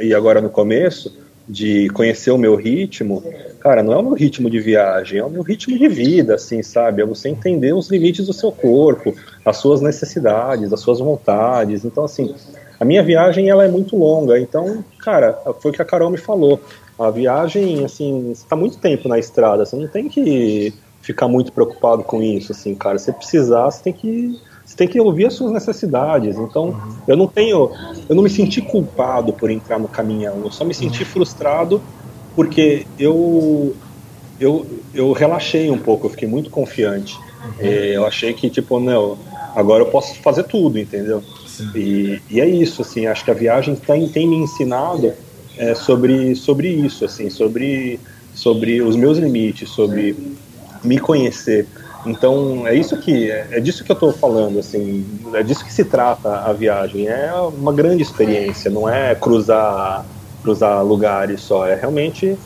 e agora no começo, de conhecer o meu ritmo, cara, não é o meu ritmo de viagem, é o meu ritmo de vida, assim, sabe? É você entender os limites do seu corpo, as suas necessidades, as suas vontades. Então, assim, a minha viagem ela é muito longa. Então, cara, foi o que a Carol me falou. A viagem, assim, você tá muito tempo na estrada, você não tem que ficar muito preocupado com isso, assim, cara. Se precisar, você tem que você tem que ouvir as suas necessidades. Então, uhum. eu não tenho, eu não me senti culpado por entrar no caminhão. Eu só me senti uhum. frustrado porque eu, eu, eu relaxei um pouco. Eu fiquei muito confiante. Uhum. É, eu achei que tipo, não, agora eu posso fazer tudo, entendeu? E, e, é isso, assim. Acho que a viagem tem, tem me ensinado é, sobre, sobre isso, assim, sobre, sobre os meus limites, sobre me conhecer. Então é isso que é disso que eu estou falando, assim, é disso que se trata a viagem. É uma grande experiência, não é cruzar cruzar lugares só, é realmente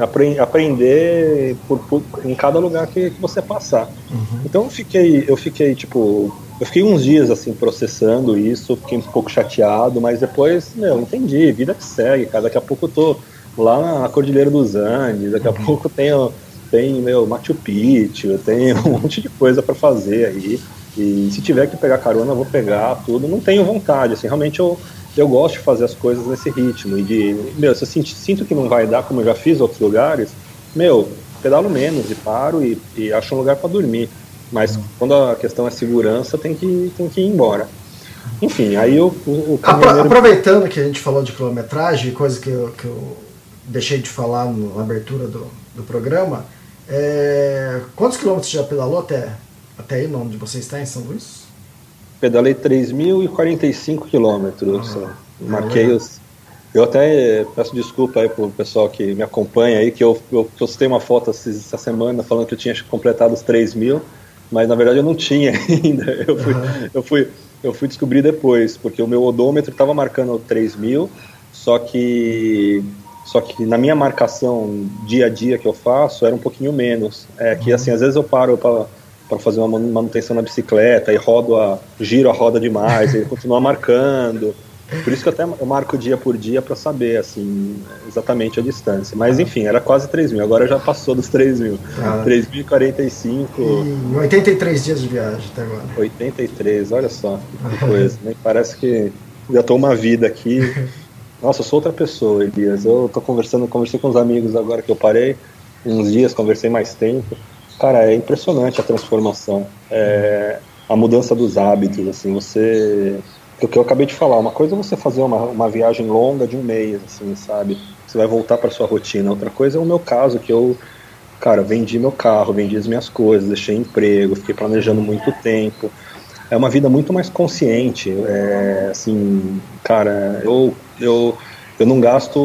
apre aprender por, por, em cada lugar que, que você passar. Uhum. Então eu fiquei, eu fiquei tipo, eu fiquei uns dias assim processando isso, fiquei um pouco chateado, mas depois, meu, entendi, vida que segue, cara. Daqui a pouco eu tô lá na Cordilheira dos Andes, daqui a uhum. pouco tenho tem meu Machu Picchu, tem um monte de coisa para fazer aí. E se tiver que pegar carona, eu vou pegar tudo. Não tenho vontade, assim, realmente eu, eu gosto de fazer as coisas nesse ritmo. E de, meu, se eu sinto, sinto que não vai dar, como eu já fiz em outros lugares, meu, pedalo menos e paro e, e acho um lugar para dormir. Mas quando a questão é segurança, tem que, tem que ir embora. Enfim, aí o, o caminhoneiro... Aproveitando que a gente falou de quilometragem, coisa que eu, que eu deixei de falar na abertura do, do programa, é, quantos quilômetros você já pedalou até, até aí, onde você está, em São Luís? Pedalei 3.045 quilômetros. Ah, Marquei é os. Eu até peço desculpa aí pro pessoal que me acompanha aí, que eu, eu postei uma foto essa semana falando que eu tinha completado os 3 mil, mas na verdade eu não tinha ainda. Eu fui, uhum. eu fui, eu fui descobrir depois, porque o meu odômetro estava marcando 3 mil, só que só que na minha marcação dia a dia que eu faço era um pouquinho menos. É que assim, às vezes eu paro para fazer uma manutenção na bicicleta e rodo a giro a roda demais, e continua marcando. Por isso que eu até eu marco dia por dia para saber assim exatamente a distância. Mas enfim, era quase 3 mil, agora já passou dos 3 mil. Ah. 3.045. E 83 dias de viagem até agora. 83, olha só que coisa. né? Parece que já estou uma vida aqui. Nossa, eu sou outra pessoa, Elias. Eu tô conversando, conversei com os amigos agora que eu parei, uns dias, conversei mais tempo. Cara, é impressionante a transformação. É, a mudança dos hábitos, assim, você. O que eu acabei de falar, uma coisa é você fazer uma, uma viagem longa de um mês, assim, sabe? Você vai voltar para sua rotina. Outra coisa é o meu caso, que eu, cara, vendi meu carro, vendi as minhas coisas, deixei emprego, fiquei planejando muito tempo é uma vida muito mais consciente. É, assim, cara, eu, eu, eu não gasto,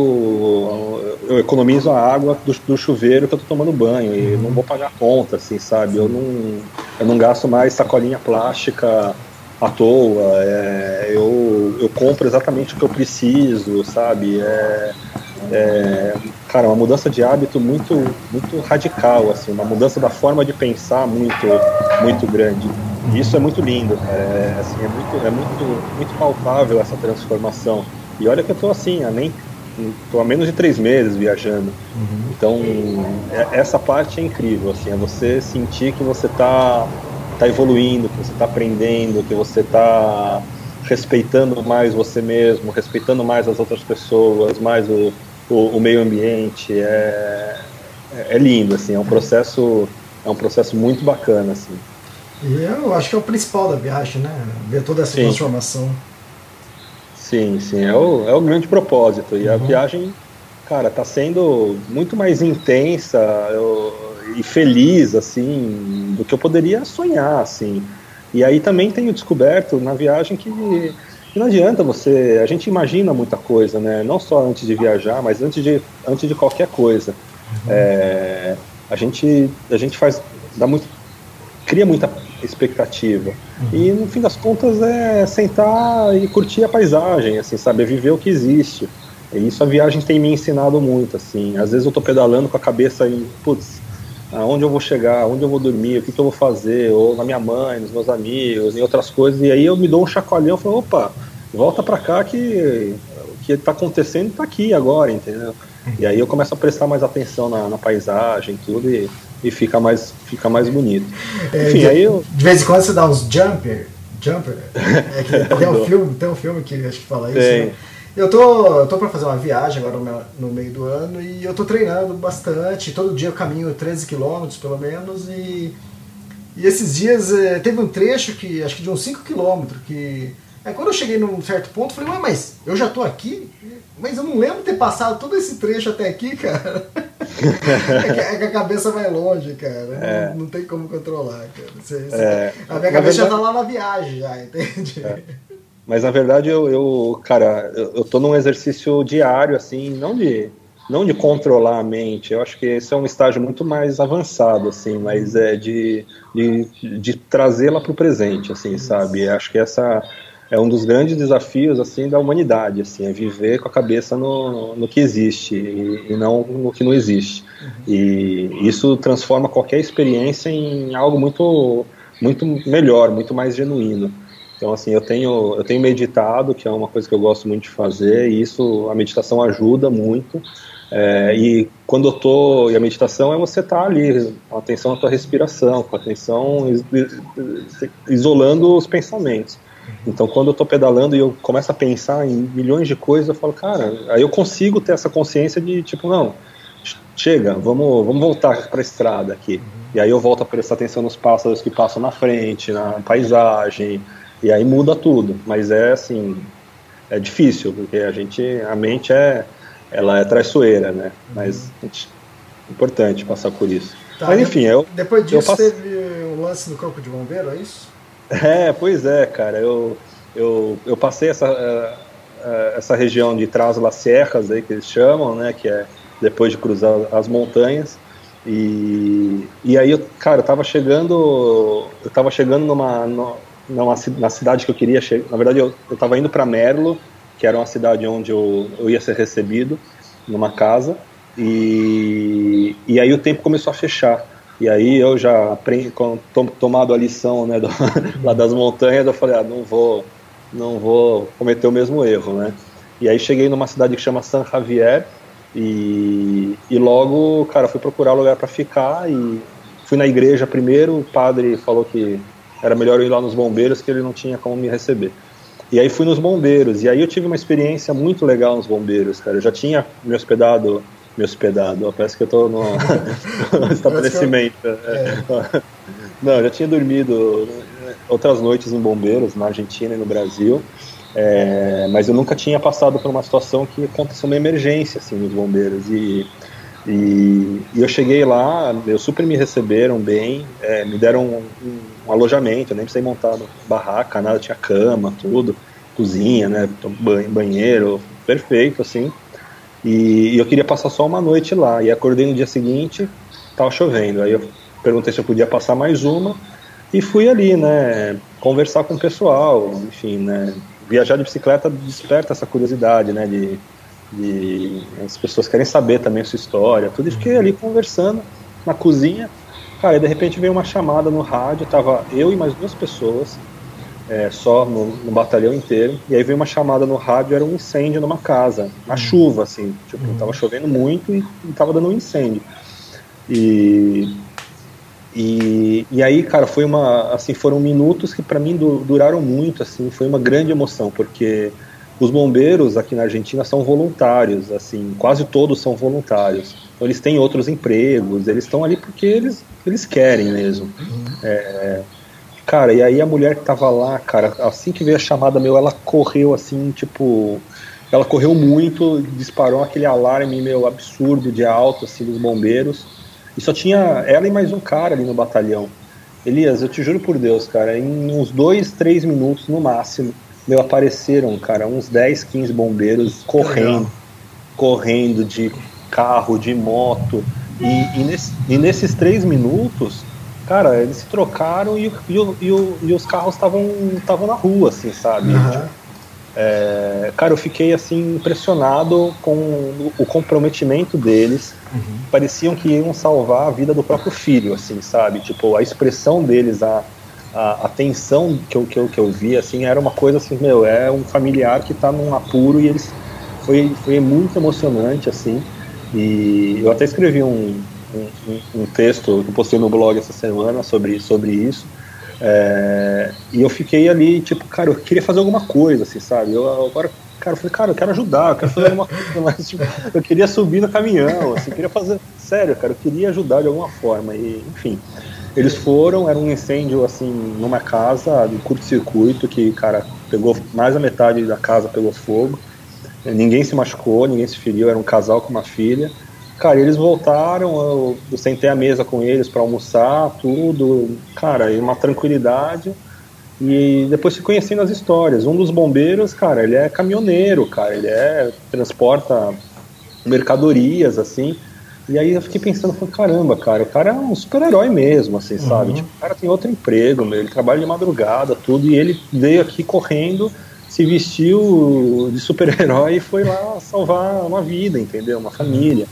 eu economizo a água do, do chuveiro que eu tô tomando banho e não vou pagar conta, assim, sabe? Eu não, eu não gasto mais sacolinha plástica à toa, é, eu, eu compro exatamente o que eu preciso, sabe? É, é, cara, uma mudança de hábito muito, muito radical, assim, uma mudança da forma de pensar muito, muito grande. E isso é muito lindo, é, assim, é muito, é muito, muito palpável essa transformação. E olha que eu estou assim, há nem tô há menos de três meses viajando. Uhum. Então, é, essa parte é incrível, assim, é você sentir que você está tá evoluindo, que você está aprendendo, que você está respeitando mais você mesmo, respeitando mais as outras pessoas, mais o, o, o meio ambiente. É, é lindo, assim, é um processo é um processo muito bacana, assim. E eu acho que é o principal da viagem, né? Ver toda essa Sim. transformação. Sim, sim, é o, é o grande propósito. E uhum. a viagem, cara, tá sendo muito mais intensa eu, e feliz, assim, do que eu poderia sonhar, assim. E aí também tenho descoberto na viagem que, que não adianta você. A gente imagina muita coisa, né? Não só antes de viajar, mas antes de, antes de qualquer coisa. Uhum. É, a, gente, a gente faz. Dá muito, cria muita expectativa. Uhum. E no fim das contas é sentar e curtir a paisagem, assim, sabe? É viver o que existe. E isso a viagem tem me ensinado muito, assim. Às vezes eu tô pedalando com a cabeça em, putz, aonde eu vou chegar, onde eu vou dormir, o que, que eu vou fazer, ou na minha mãe, nos meus amigos, em outras coisas. E aí eu me dou um chacoalhão e falo, opa, volta pra cá que o que tá acontecendo tá aqui agora, entendeu? E aí eu começo a prestar mais atenção na, na paisagem tudo e e fica mais, fica mais bonito. É, Enfim, de, aí eu... de vez em quando você dá uns jumper, jumper, é que tem um filme, tem um filme que acho que fala isso. Né? Eu tô, eu tô para fazer uma viagem agora no, no, meio do ano e eu tô treinando bastante. Todo dia eu caminho 13 quilômetros pelo menos e, e esses dias é, teve um trecho que acho que de uns 5 quilômetros que Aí quando eu cheguei num certo ponto, falei, Ué, mas eu já tô aqui? Mas eu não lembro ter passado todo esse trecho até aqui, cara. é, que, é, que, a cabeça vai longe, cara. É. Não, não, tem como controlar, cara. Você, você é. A minha cabeça já tá lá na viagem, já, entende? Mas na verdade eu, eu cara, eu, eu tô num exercício diário, assim, não de não de controlar a mente, eu acho que esse é um estágio muito mais avançado, assim, mas é de, de, de trazê-la para o presente, assim, sabe? Acho que essa é um dos grandes desafios assim da humanidade, assim, é viver com a cabeça no, no que existe e, e não no que não existe. E isso transforma qualquer experiência em algo muito muito melhor, muito mais genuíno. Então assim, eu tenho eu tenho meditado, que é uma coisa que eu gosto muito de fazer, e isso a meditação ajuda muito. É, e quando eu tô e a meditação é você estar tá ali com atenção na tua respiração, com atenção isolando os pensamentos. Então, quando eu estou pedalando e eu começo a pensar em milhões de coisas, eu falo, cara, aí eu consigo ter essa consciência de tipo, não, chega, vamos, vamos voltar para a estrada aqui. E aí eu volto a prestar atenção nos pássaros que passam na frente, na paisagem, e aí muda tudo. Mas é assim, é difícil, porque a gente, a mente é, ela é traiçoeira, né? Mas é importante passar por isso. Tá, Mas enfim, eu. Depois disso eu passo... teve o lance do corpo de bombeiro, é isso? É, pois é, cara. Eu, eu, eu passei essa, eh, eh, essa região de Trás las Sierras, aí, que eles chamam, né? Que é depois de cruzar as montanhas. E, e aí, eu, cara, eu tava chegando. Eu tava chegando numa, numa, na cidade que eu queria chegar. Na verdade, eu, eu tava indo para Merlo, que era uma cidade onde eu, eu ia ser recebido, numa casa. E, e aí o tempo começou a fechar. E aí eu já aprendi, tomado a lição né, do, lá das montanhas, eu falei, ah, não vou, não vou cometer o mesmo erro, né? E aí cheguei numa cidade que chama San Javier e, e logo, cara, fui procurar lugar para ficar e fui na igreja primeiro, o padre falou que era melhor eu ir lá nos bombeiros que ele não tinha como me receber. E aí fui nos bombeiros, e aí eu tive uma experiência muito legal nos bombeiros, cara. Eu já tinha me hospedado me hospedado. Parece que eu estou no, no estabelecimento. Eu... É. Não, eu já tinha dormido outras noites em bombeiros na Argentina e no Brasil. É, mas eu nunca tinha passado por uma situação que aconteceu uma emergência assim nos bombeiros e, e, e eu cheguei lá, eu super me receberam bem, é, me deram um, um, alojamento, eu nem precisei montar barraca, nada, tinha cama, tudo, cozinha, né, banheiro, perfeito, assim. E, e, eu queria passar só uma noite lá. E acordei no dia seguinte, tava chovendo. Aí eu perguntei se eu podia passar mais uma e fui ali, né, conversar com o pessoal, enfim, né, viajar de bicicleta desperta essa curiosidade, né, de, de as pessoas querem saber também a sua história, tudo. E fiquei ali conversando na cozinha. Cara, e de repente veio uma chamada no rádio, tava eu e mais duas pessoas, é, só no, no, batalhão inteiro. E aí veio uma chamada no rádio, era um incêndio numa casa, na uhum. chuva, assim, tipo, uhum. tava chovendo muito e, e tava dando um incêndio. E, e, e aí, cara, foi uma, assim, foram minutos que para mim duraram muito, assim, foi uma grande emoção, porque os bombeiros aqui na Argentina são voluntários, assim, quase todos são voluntários. Então, eles têm outros empregos, eles estão ali porque eles, eles querem mesmo. É, Cara, e aí a mulher que tava lá, cara, assim que veio a chamada meu, ela correu assim, tipo. Ela correu muito, disparou aquele alarme meu absurdo de alto, assim, dos bombeiros. E só tinha ela e mais um cara ali no batalhão. Elias, eu te juro por Deus, cara, em uns dois, três minutos no máximo, meu, apareceram, cara, uns 10, 15 bombeiros correndo, correndo de carro, de moto. E, e, nesse, e nesses três minutos, cara, eles se trocaram e, e, e, e os carros estavam na rua, assim, sabe? Uhum. É, cara, eu fiquei assim impressionado com o comprometimento deles. Uhum. Pareciam que iam salvar a vida do próprio filho, assim, sabe? Tipo, a expressão deles, a, a, a tensão que eu, que, eu, que eu vi, assim, era uma coisa assim, meu, é um familiar que tá num apuro e eles. Foi, foi muito emocionante, assim. E eu até escrevi um, um, um, texto que postei no blog essa semana sobre, sobre isso. É, e eu fiquei ali, tipo, cara, eu queria fazer alguma coisa, assim, sabe? Eu agora, cara, eu falei, cara, eu quero ajudar, eu quero fazer alguma coisa, mas tipo, eu queria subir no caminhão, assim, queria fazer. Sério, cara, eu queria ajudar de alguma forma. E, enfim. Eles foram, era um incêndio assim numa casa de curto-circuito que, cara, pegou mais da metade da casa pegou fogo. Ninguém se machucou, ninguém se feriu, era um casal com uma filha. Cara, eles voltaram, eu, eu sentei à mesa com eles para almoçar, tudo, cara, e uma tranquilidade. E depois se conhecendo as histórias. Um dos bombeiros, cara, ele é caminhoneiro, cara, ele é transporta mercadorias, assim. E aí eu fiquei pensando, falei, caramba, cara, o cara é um super-herói mesmo, assim, uhum. sabe? Tipo, o cara tem outro emprego, meu, ele trabalha de madrugada, tudo, e ele veio aqui correndo, se vestiu de super-herói e foi lá salvar uma vida, entendeu? Uma família.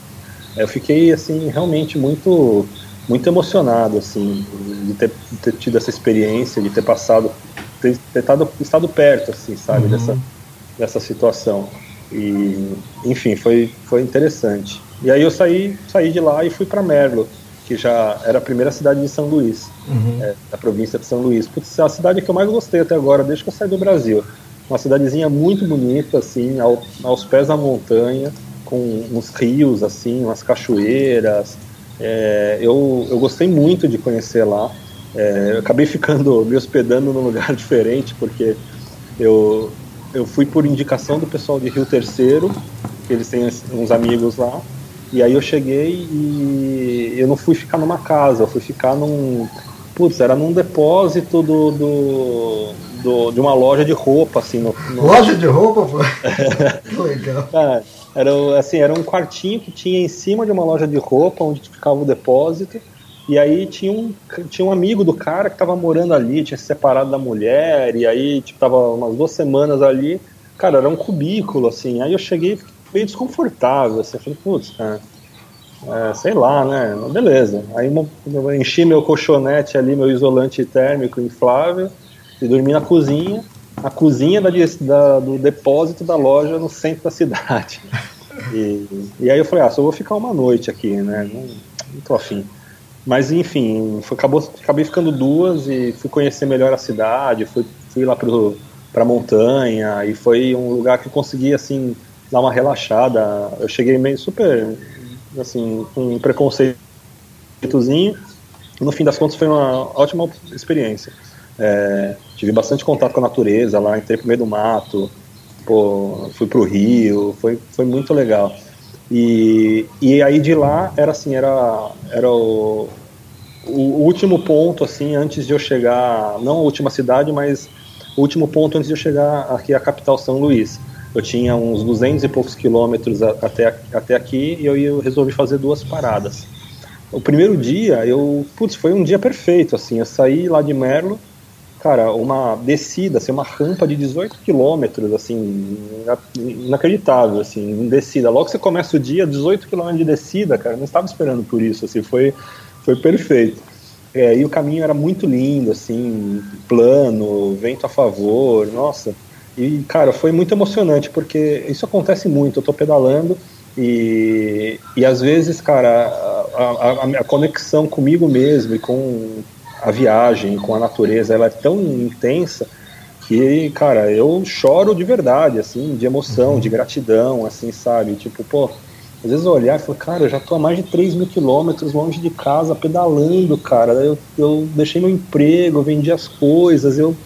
Eu fiquei assim realmente muito muito emocionado assim de ter, de ter tido essa experiência, de ter passado, ter, ter estado, estado perto assim, sabe uhum. dessa dessa situação. E enfim, foi foi interessante. E aí eu saí saí de lá e fui para Merlo, que já era a primeira cidade de São Luís, uhum. é, da província de São Luís. Putz, é a cidade que eu mais gostei até agora, desde que eu saí do Brasil. Uma cidadezinha muito bonita, assim, ao, aos pés da montanha, com uns rios, assim, umas cachoeiras. É, eu, eu gostei muito de conhecer lá. É, eu acabei ficando me hospedando num lugar diferente, porque eu, eu fui por indicação do pessoal de Rio Terceiro, que eles têm uns amigos lá, e aí eu cheguei e eu não fui ficar numa casa, eu fui ficar num. Putz, era num depósito do, do, do de uma loja de roupa, assim. No, no... Loja de roupa, pô? Legal. É, era, assim, era um quartinho que tinha em cima de uma loja de roupa, onde ficava o depósito. E aí tinha um, tinha um amigo do cara que tava morando ali, tinha se separado da mulher, e aí tipo, tava umas duas semanas ali. Cara, era um cubículo, assim. Aí eu cheguei meio desconfortável, assim. Eu falei, putz, cara, é, sei lá, né? Beleza. Aí eu enchi meu colchonete ali, meu isolante térmico inflável, e dormi na cozinha a cozinha da, da, do depósito da loja no centro da cidade. E, e aí eu falei, ah, só vou ficar uma noite aqui, né? Não, não tô afim. Mas enfim, foi, acabou, acabei ficando duas e fui conhecer melhor a cidade, fui, fui lá pro, pra montanha e foi um lugar que eu consegui, assim, dar uma relaxada. Eu cheguei meio super, assim, com um preconceitozinho. No fim das contas foi uma ótima experiência. É, tive bastante contato com a natureza lá, entrei pro meio do mato, pô, fui pro rio, foi, foi muito legal. E, e aí de lá era assim, era, era o, o último ponto assim antes de eu chegar, não a última cidade, mas o último ponto antes de eu chegar aqui à capital São Luís. eu tinha uns 200 e poucos quilômetros até, até aqui e eu, eu resolvi fazer duas paradas. O primeiro dia, eu, putz, foi um dia perfeito, assim, eu saí lá de Merlo, cara, uma descida, assim, uma rampa de 18 quilômetros, assim, inacreditável, assim, descida. Logo que você começa o dia, 18 quilômetros de descida, cara, não estava esperando por isso, assim, foi, foi perfeito. É, e o caminho era muito lindo, assim, plano, vento a favor, nossa. E, cara, foi muito emocionante, porque isso acontece muito, eu tô pedalando e, e às vezes, cara, a, a, a conexão comigo mesmo e com a viagem, com a natureza, ela é tão intensa que, cara, eu choro de verdade, assim, de emoção, de gratidão, assim, sabe? Tipo, pô, às vezes eu olhar e falar, cara, eu já tô a mais de 3 mil quilômetros longe de casa, pedalando, cara. Eu, eu deixei meu emprego, eu vendi as coisas, eu,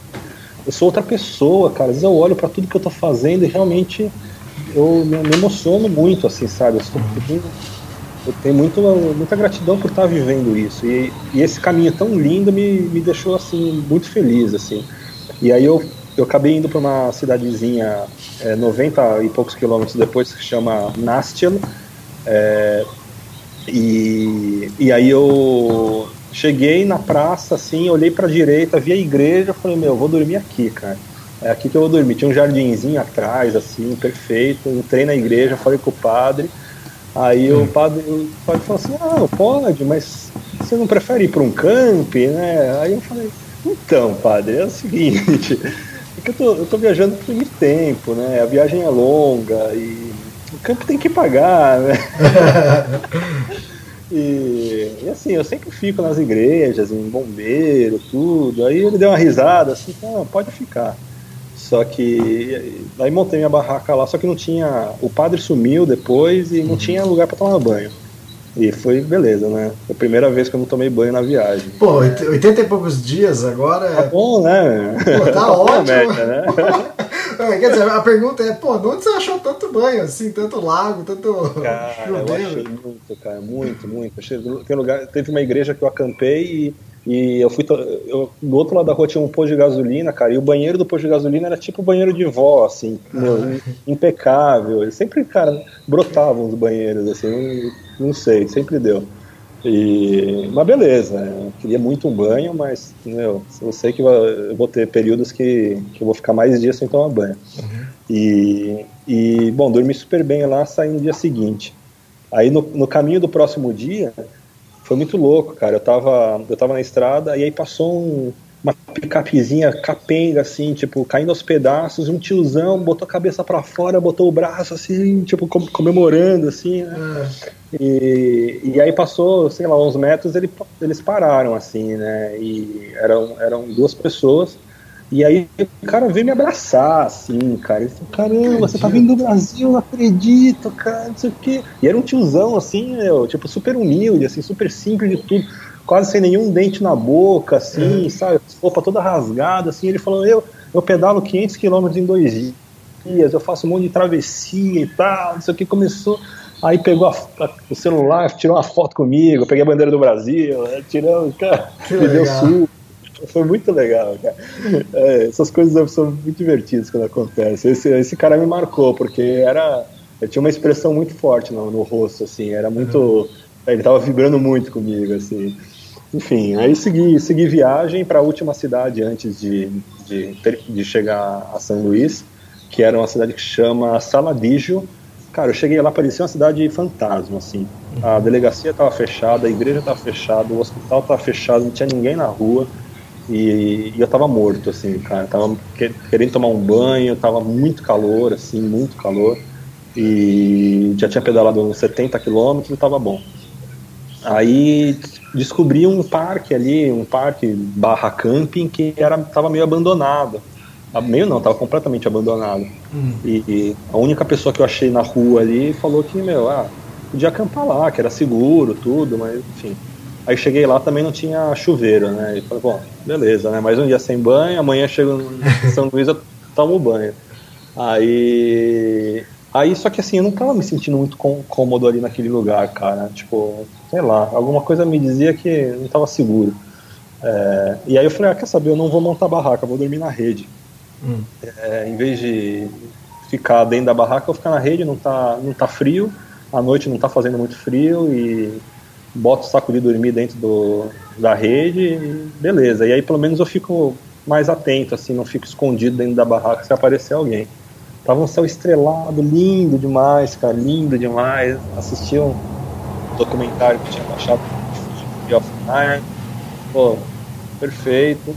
eu sou outra pessoa, cara. Às vezes eu olho para tudo que eu tô fazendo e realmente eu me, me emociono muito, assim, sabe? Eu sou, eu tenho muito, muita gratidão por estar vivendo isso. E, e, esse caminho tão lindo me, me deixou assim muito feliz, assim. E aí eu, eu acabei indo para uma cidadezinha é, 90 e poucos quilômetros depois que chama Nastian. É, e, e aí eu cheguei na praça, assim, olhei para a direita, vi a igreja, falei, meu, vou dormir aqui, cara. É aqui que eu vou dormir. Tinha um jardinzinho atrás, assim, perfeito. Entrei na igreja, falei com o padre. Aí o padre, o padre falou assim, ah, pode, mas você não prefere ir para um camp, né? Aí eu falei, então, padre, é o seguinte, é que eu tô, eu tô viajando por muito tempo, né? A viagem é longa e o campo tem que pagar, né? e, e, assim, eu sempre fico nas igrejas, em bombeiro, tudo. Aí ele deu uma risada, assim, ah, pode ficar. Só que aí montei minha barraca lá, só que não tinha. O padre sumiu depois e não uhum. tinha lugar para tomar banho. E foi beleza, né? Foi a primeira vez que eu não tomei banho na viagem. Pô, 80 e poucos dias agora. Tá bom, né? Pô, tá, tá ótimo. Média, né? Quer dizer, a pergunta é, pô, onde você achou tanto banho, assim, tanto lago, tanto. Cara, eu achei muito, cara, muito, muito. Achei, tem lugar, teve uma igreja que eu acampei e e eu fui. Eu, do outro lado da rua tinha um posto de gasolina, cara, e o banheiro do posto de gasolina era tipo banheiro de vó, assim, meu, impecável. Sempre, cara, brotavam os banheiros, assim, não, não sei, sempre deu. E, mas beleza, eu queria muito um banho, mas meu, eu sei que eu vou ter períodos que, que eu vou ficar mais dias sem tomar banho. Uhum. E, e, bom, dormi super bem lá, saí no dia seguinte. Aí no, no caminho do próximo dia, foi muito louco, cara. Eu tava, eu tava na estrada e aí passou um, uma picapezinha capenga, assim, tipo, caindo aos pedaços, um tiozão botou a cabeça para fora, botou o braço, assim, tipo, comemorando, assim, né? E, e aí passou, sei lá, uns metros, ele, eles pararam, assim, né? E eram, eram duas pessoas e aí o cara veio me abraçar, assim, cara. Ele falou, caramba, você tá vindo do Brasil, não acredito, cara, não sei o quê. E era um tiozão, assim, meu, tipo, super humilde, assim, super simples de tudo, quase sem nenhum dente na boca, assim, é. sabe? Roupa toda rasgada, assim. Ele falou, eu, eu pedalo 500 quilômetros em dois dias, eu faço um monte de travessia e tal, não sei o que. Começou, aí pegou a, a, o celular, tirou uma foto comigo, peguei a bandeira do Brasil, né, tirou, cara, me deu suco foi muito legal, cara. É, essas coisas são muito divertidas quando acontecem. Esse, esse cara me marcou, porque era. Eu tinha uma expressão muito forte no, no rosto, assim, era muito. Uhum. Ele tava vibrando muito comigo, assim. Enfim, aí segui, segui viagem para a última cidade antes de, de, ter, de chegar a São Luís, que era uma cidade que chama Saladijo. Cara, eu cheguei lá, parecia uma cidade fantasma, assim. A uhum. delegacia estava fechada, a igreja estava fechada, o hospital estava fechado, não tinha ninguém na rua. E, e, eu tava morto, assim, cara. Tava querendo tomar um banho, tava muito calor, assim, muito calor. E já tinha pedalado uns 70 quilômetros e tava bom. Aí descobri um parque ali, um parque barra camping que era, tava meio abandonado. Ah, meio não, tava completamente abandonado. Hum. E, e, a única pessoa que eu achei na rua ali falou que, meu, ah, podia acampar lá, que era seguro, tudo, mas enfim. Aí cheguei lá também não tinha chuveiro, né? E falei, bom, beleza, né? Mais um dia sem banho, amanhã chego em São Luís, eu tomo banho. Aí. Aí, só que assim, eu não tava me sentindo muito cômodo ali naquele lugar, cara. Tipo, sei lá, alguma coisa me dizia que não tava seguro. É, e aí eu falei, ah, quer saber, eu não vou montar barraca, vou dormir na rede. Hum. É, em vez de ficar dentro da barraca ou ficar na rede, não tá, não tá frio, à noite não tá fazendo muito frio e boto o saco de dormir dentro do, da rede e beleza. E aí pelo menos eu fico mais atento, assim, não fico escondido dentro da barraca se aparecer alguém. Tava um céu estrelado, lindo demais, cara, lindo demais. Assisti um documentário que tinha baixado de of Nine, pô, perfeito.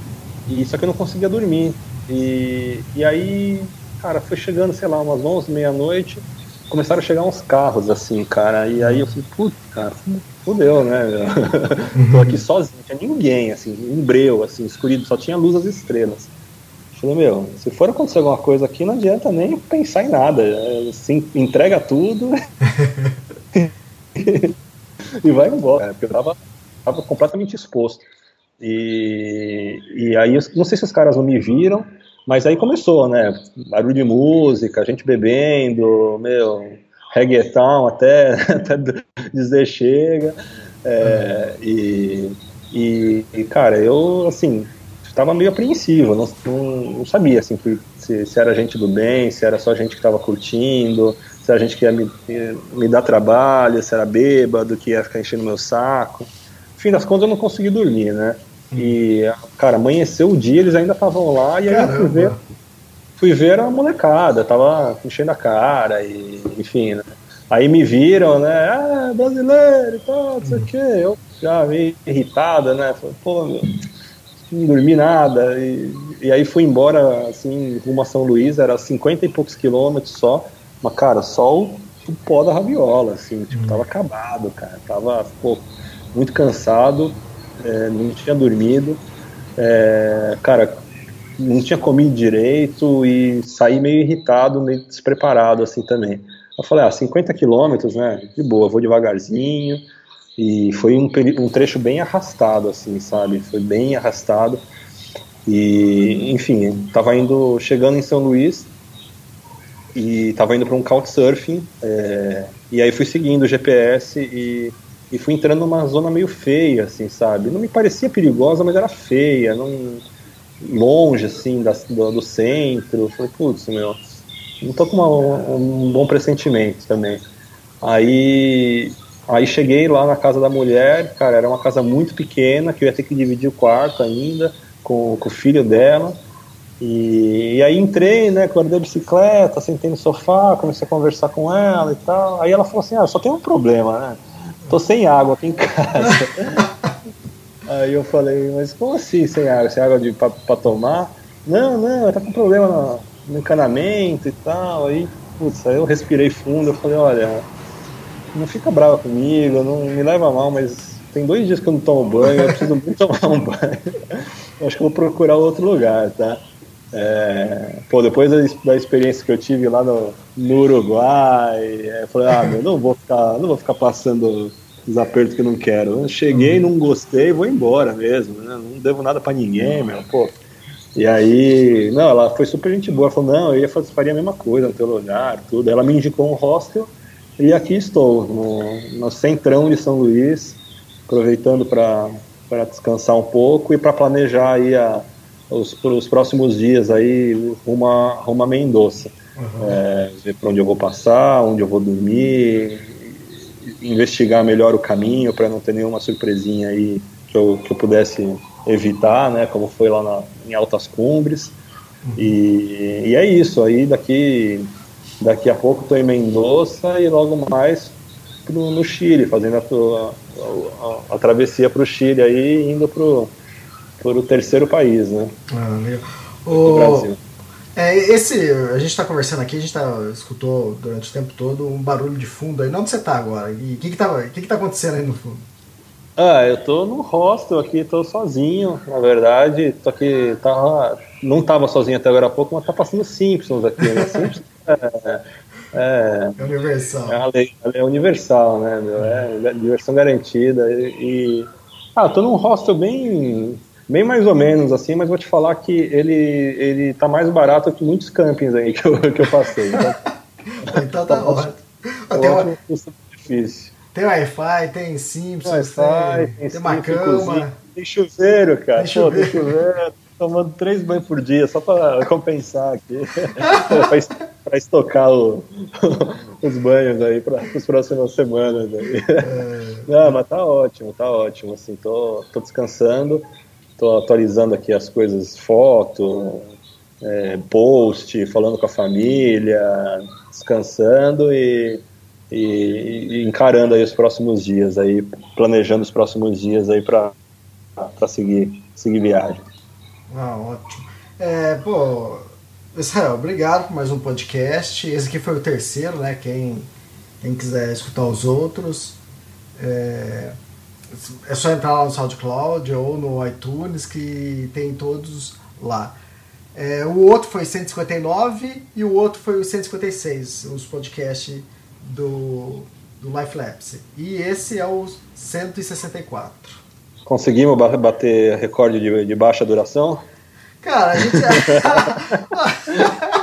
E só que eu não conseguia dormir. E, e aí, cara, foi chegando, sei lá, umas 11, meia-noite, começaram a chegar uns carros, assim, cara. E aí eu falei, putz, cara, fudeu, né? Tô aqui sozinho, não tinha ninguém, assim, um breu, assim, escurido, só tinha luz das estrelas. Falei, meu, se for acontecer alguma coisa aqui, não adianta nem pensar em nada. Assim, entrega tudo e vai embora, porque eu tava, tava completamente exposto. E, e aí, não sei se os caras não me viram, mas aí começou, né? Barulho de música, gente bebendo, meu, reggaeton até, até dizer chega. É, e, e, e, cara, eu, assim, estava meio apreensivo, não, não, não sabia, assim, se, se, era gente do bem, se era só gente que estava curtindo, se era gente que ia me, me dar trabalho, se era bêbado, que ia ficar enchendo meu saco. No fim das contas, eu não consegui dormir, né? E, cara, amanheceu o dia, eles ainda estavam lá, e aí eu fui ver, fui ver a molecada, tava enchendo a cara, e enfim, né? Aí me viram, né? Ah, brasileiro e tal, não sei o quê. Eu já meio irritada, né? Falei, pô, meu, não dormi nada. E, e aí fui embora, assim, rumo a São Luís, era 50 e poucos quilômetros só. Mas, cara, só o, o pó da raviola, assim, tipo, tava acabado, cara. Tava, pô, muito cansado é, não tinha dormido, é, cara, não tinha comido direito e saí meio irritado, meio despreparado assim também. Eu falei, ah, 50 quilômetros, né, de boa, vou devagarzinho, e foi um, um trecho bem arrastado, assim, sabe, foi bem arrastado, e, enfim, tava indo, chegando em São Luís, e tava indo para um couchsurfing, é, e aí fui seguindo o GPS e e fui entrando numa zona meio feia, assim, sabe? Não me parecia perigosa, mas era feia, não longe, assim, da, do, do centro. Falei, putz, meu, não tô com uma, um bom pressentimento também. Aí, aí cheguei lá na casa da mulher, cara, era uma casa muito pequena, que eu ia ter que dividir o quarto ainda com, com o filho dela. E, e, aí entrei, né, guardei a bicicleta, sentei no sofá, comecei a conversar com ela e tal. Aí ela falou assim, ah, só tem um problema, né? Tô sem água aqui em casa. Aí eu falei, mas como assim sem água? Sem água de, pra, tomar? Não, não, tá com problema no, no encanamento e tal. Aí, putz, aí eu respirei fundo, eu falei, olha, não fica brava comigo, não me leva mal, mas tem dois dias que eu não tomo banho, eu preciso muito tomar um banho. Eu acho que vou procurar outro lugar, tá? É, pô, depois da, da, experiência que eu tive lá no, no Uruguai, é, eu falei, ah, meu, não vou ficar, não vou ficar passando os apertos que eu não quero. Eu cheguei, não gostei, vou embora mesmo, né? Não devo nada para ninguém, meu, pô. E aí, não, ela foi super gente boa, ela falou, não, eu ia fazer, faria a mesma coisa no teu lugar, tudo. Ela me indicou um hostel e aqui estou, no, no centrão de São Luís, aproveitando para descansar um pouco e para planejar aí a os, os próximos dias aí rumo a, rumo a Mendoza. Uhum. É, ver para onde eu vou passar, onde eu vou dormir, investigar melhor o caminho para não ter nenhuma surpresinha aí que eu, que eu pudesse evitar, né, como foi lá na, em Altas Cumbres. E, e é isso, aí daqui, daqui a pouco estou em Mendoza e logo mais pro, no Chile, fazendo a, a, a, a travessia para o Chile aí, indo para o terceiro país, né? Ah, legal. O... Brasil. É, esse, a gente está conversando aqui, a gente tá, escutou durante o tempo todo um barulho de fundo aí. Onde você está agora? E o que, que, tá, que, que tá acontecendo aí no fundo? Ah, eu tô no hostel aqui, tô sozinho, na verdade. Tô aqui, tava, não tava sozinho até agora há pouco, mas tá passando Simpsons aqui, né? Simpsons é, é, é universal. É, é universal, né? É diversão garantida. E, e ah, tô num hostel bem Bem mais ou menos assim, mas vou te falar que ele, ele tá mais barato que muitos campings aí que eu, que eu passei. Então, então tá, tá ótimo. Tem, uma... difícil. tem Wi-Fi, tem Simpsons, tem, tem, tem uma cama. Tem chuveiro, cara. Tem chuveiro. Pô, tem chuveiro. Tomando três banhos por dia, só para compensar aqui. para estocar o, os banhos aí para as próximas semanas. Aí. É. Não, mas tá ótimo, tá ótimo. Assim, tô, tô descansando, tô atualizando aqui as coisas, foto, é, post, falando com a família, descansando e, e, e, encarando aí os próximos dias aí, planejando os próximos dias aí para seguir, seguir viagem. Ah, ótimo. É, pô, Israel, obrigado por mais um podcast. Esse aqui foi o terceiro, né? Quem, quem quiser escutar os outros, é, é só entrar lá no SoundCloud ou no iTunes que tem todos lá. É, o outro foi 159 e o outro foi o 156, os podcasts do, do Life Lapse. E esse é o 164. Conseguimos bater recorde de, de baixa duração? Cara, a gente.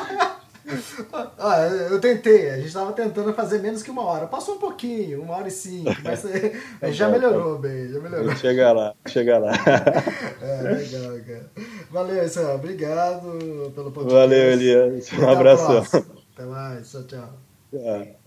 ah, eu tentei, a gente estava tentando fazer menos que uma hora. Passou um pouquinho, uma hora e cinco, mas tá já melhorou bem, já melhorou. Chega lá, chega lá. é, legal, cara. Valeu, Israel, obrigado pelo podcast. Valeu, Elias. Um abraço. Até mais, tchau, tchau. tchau.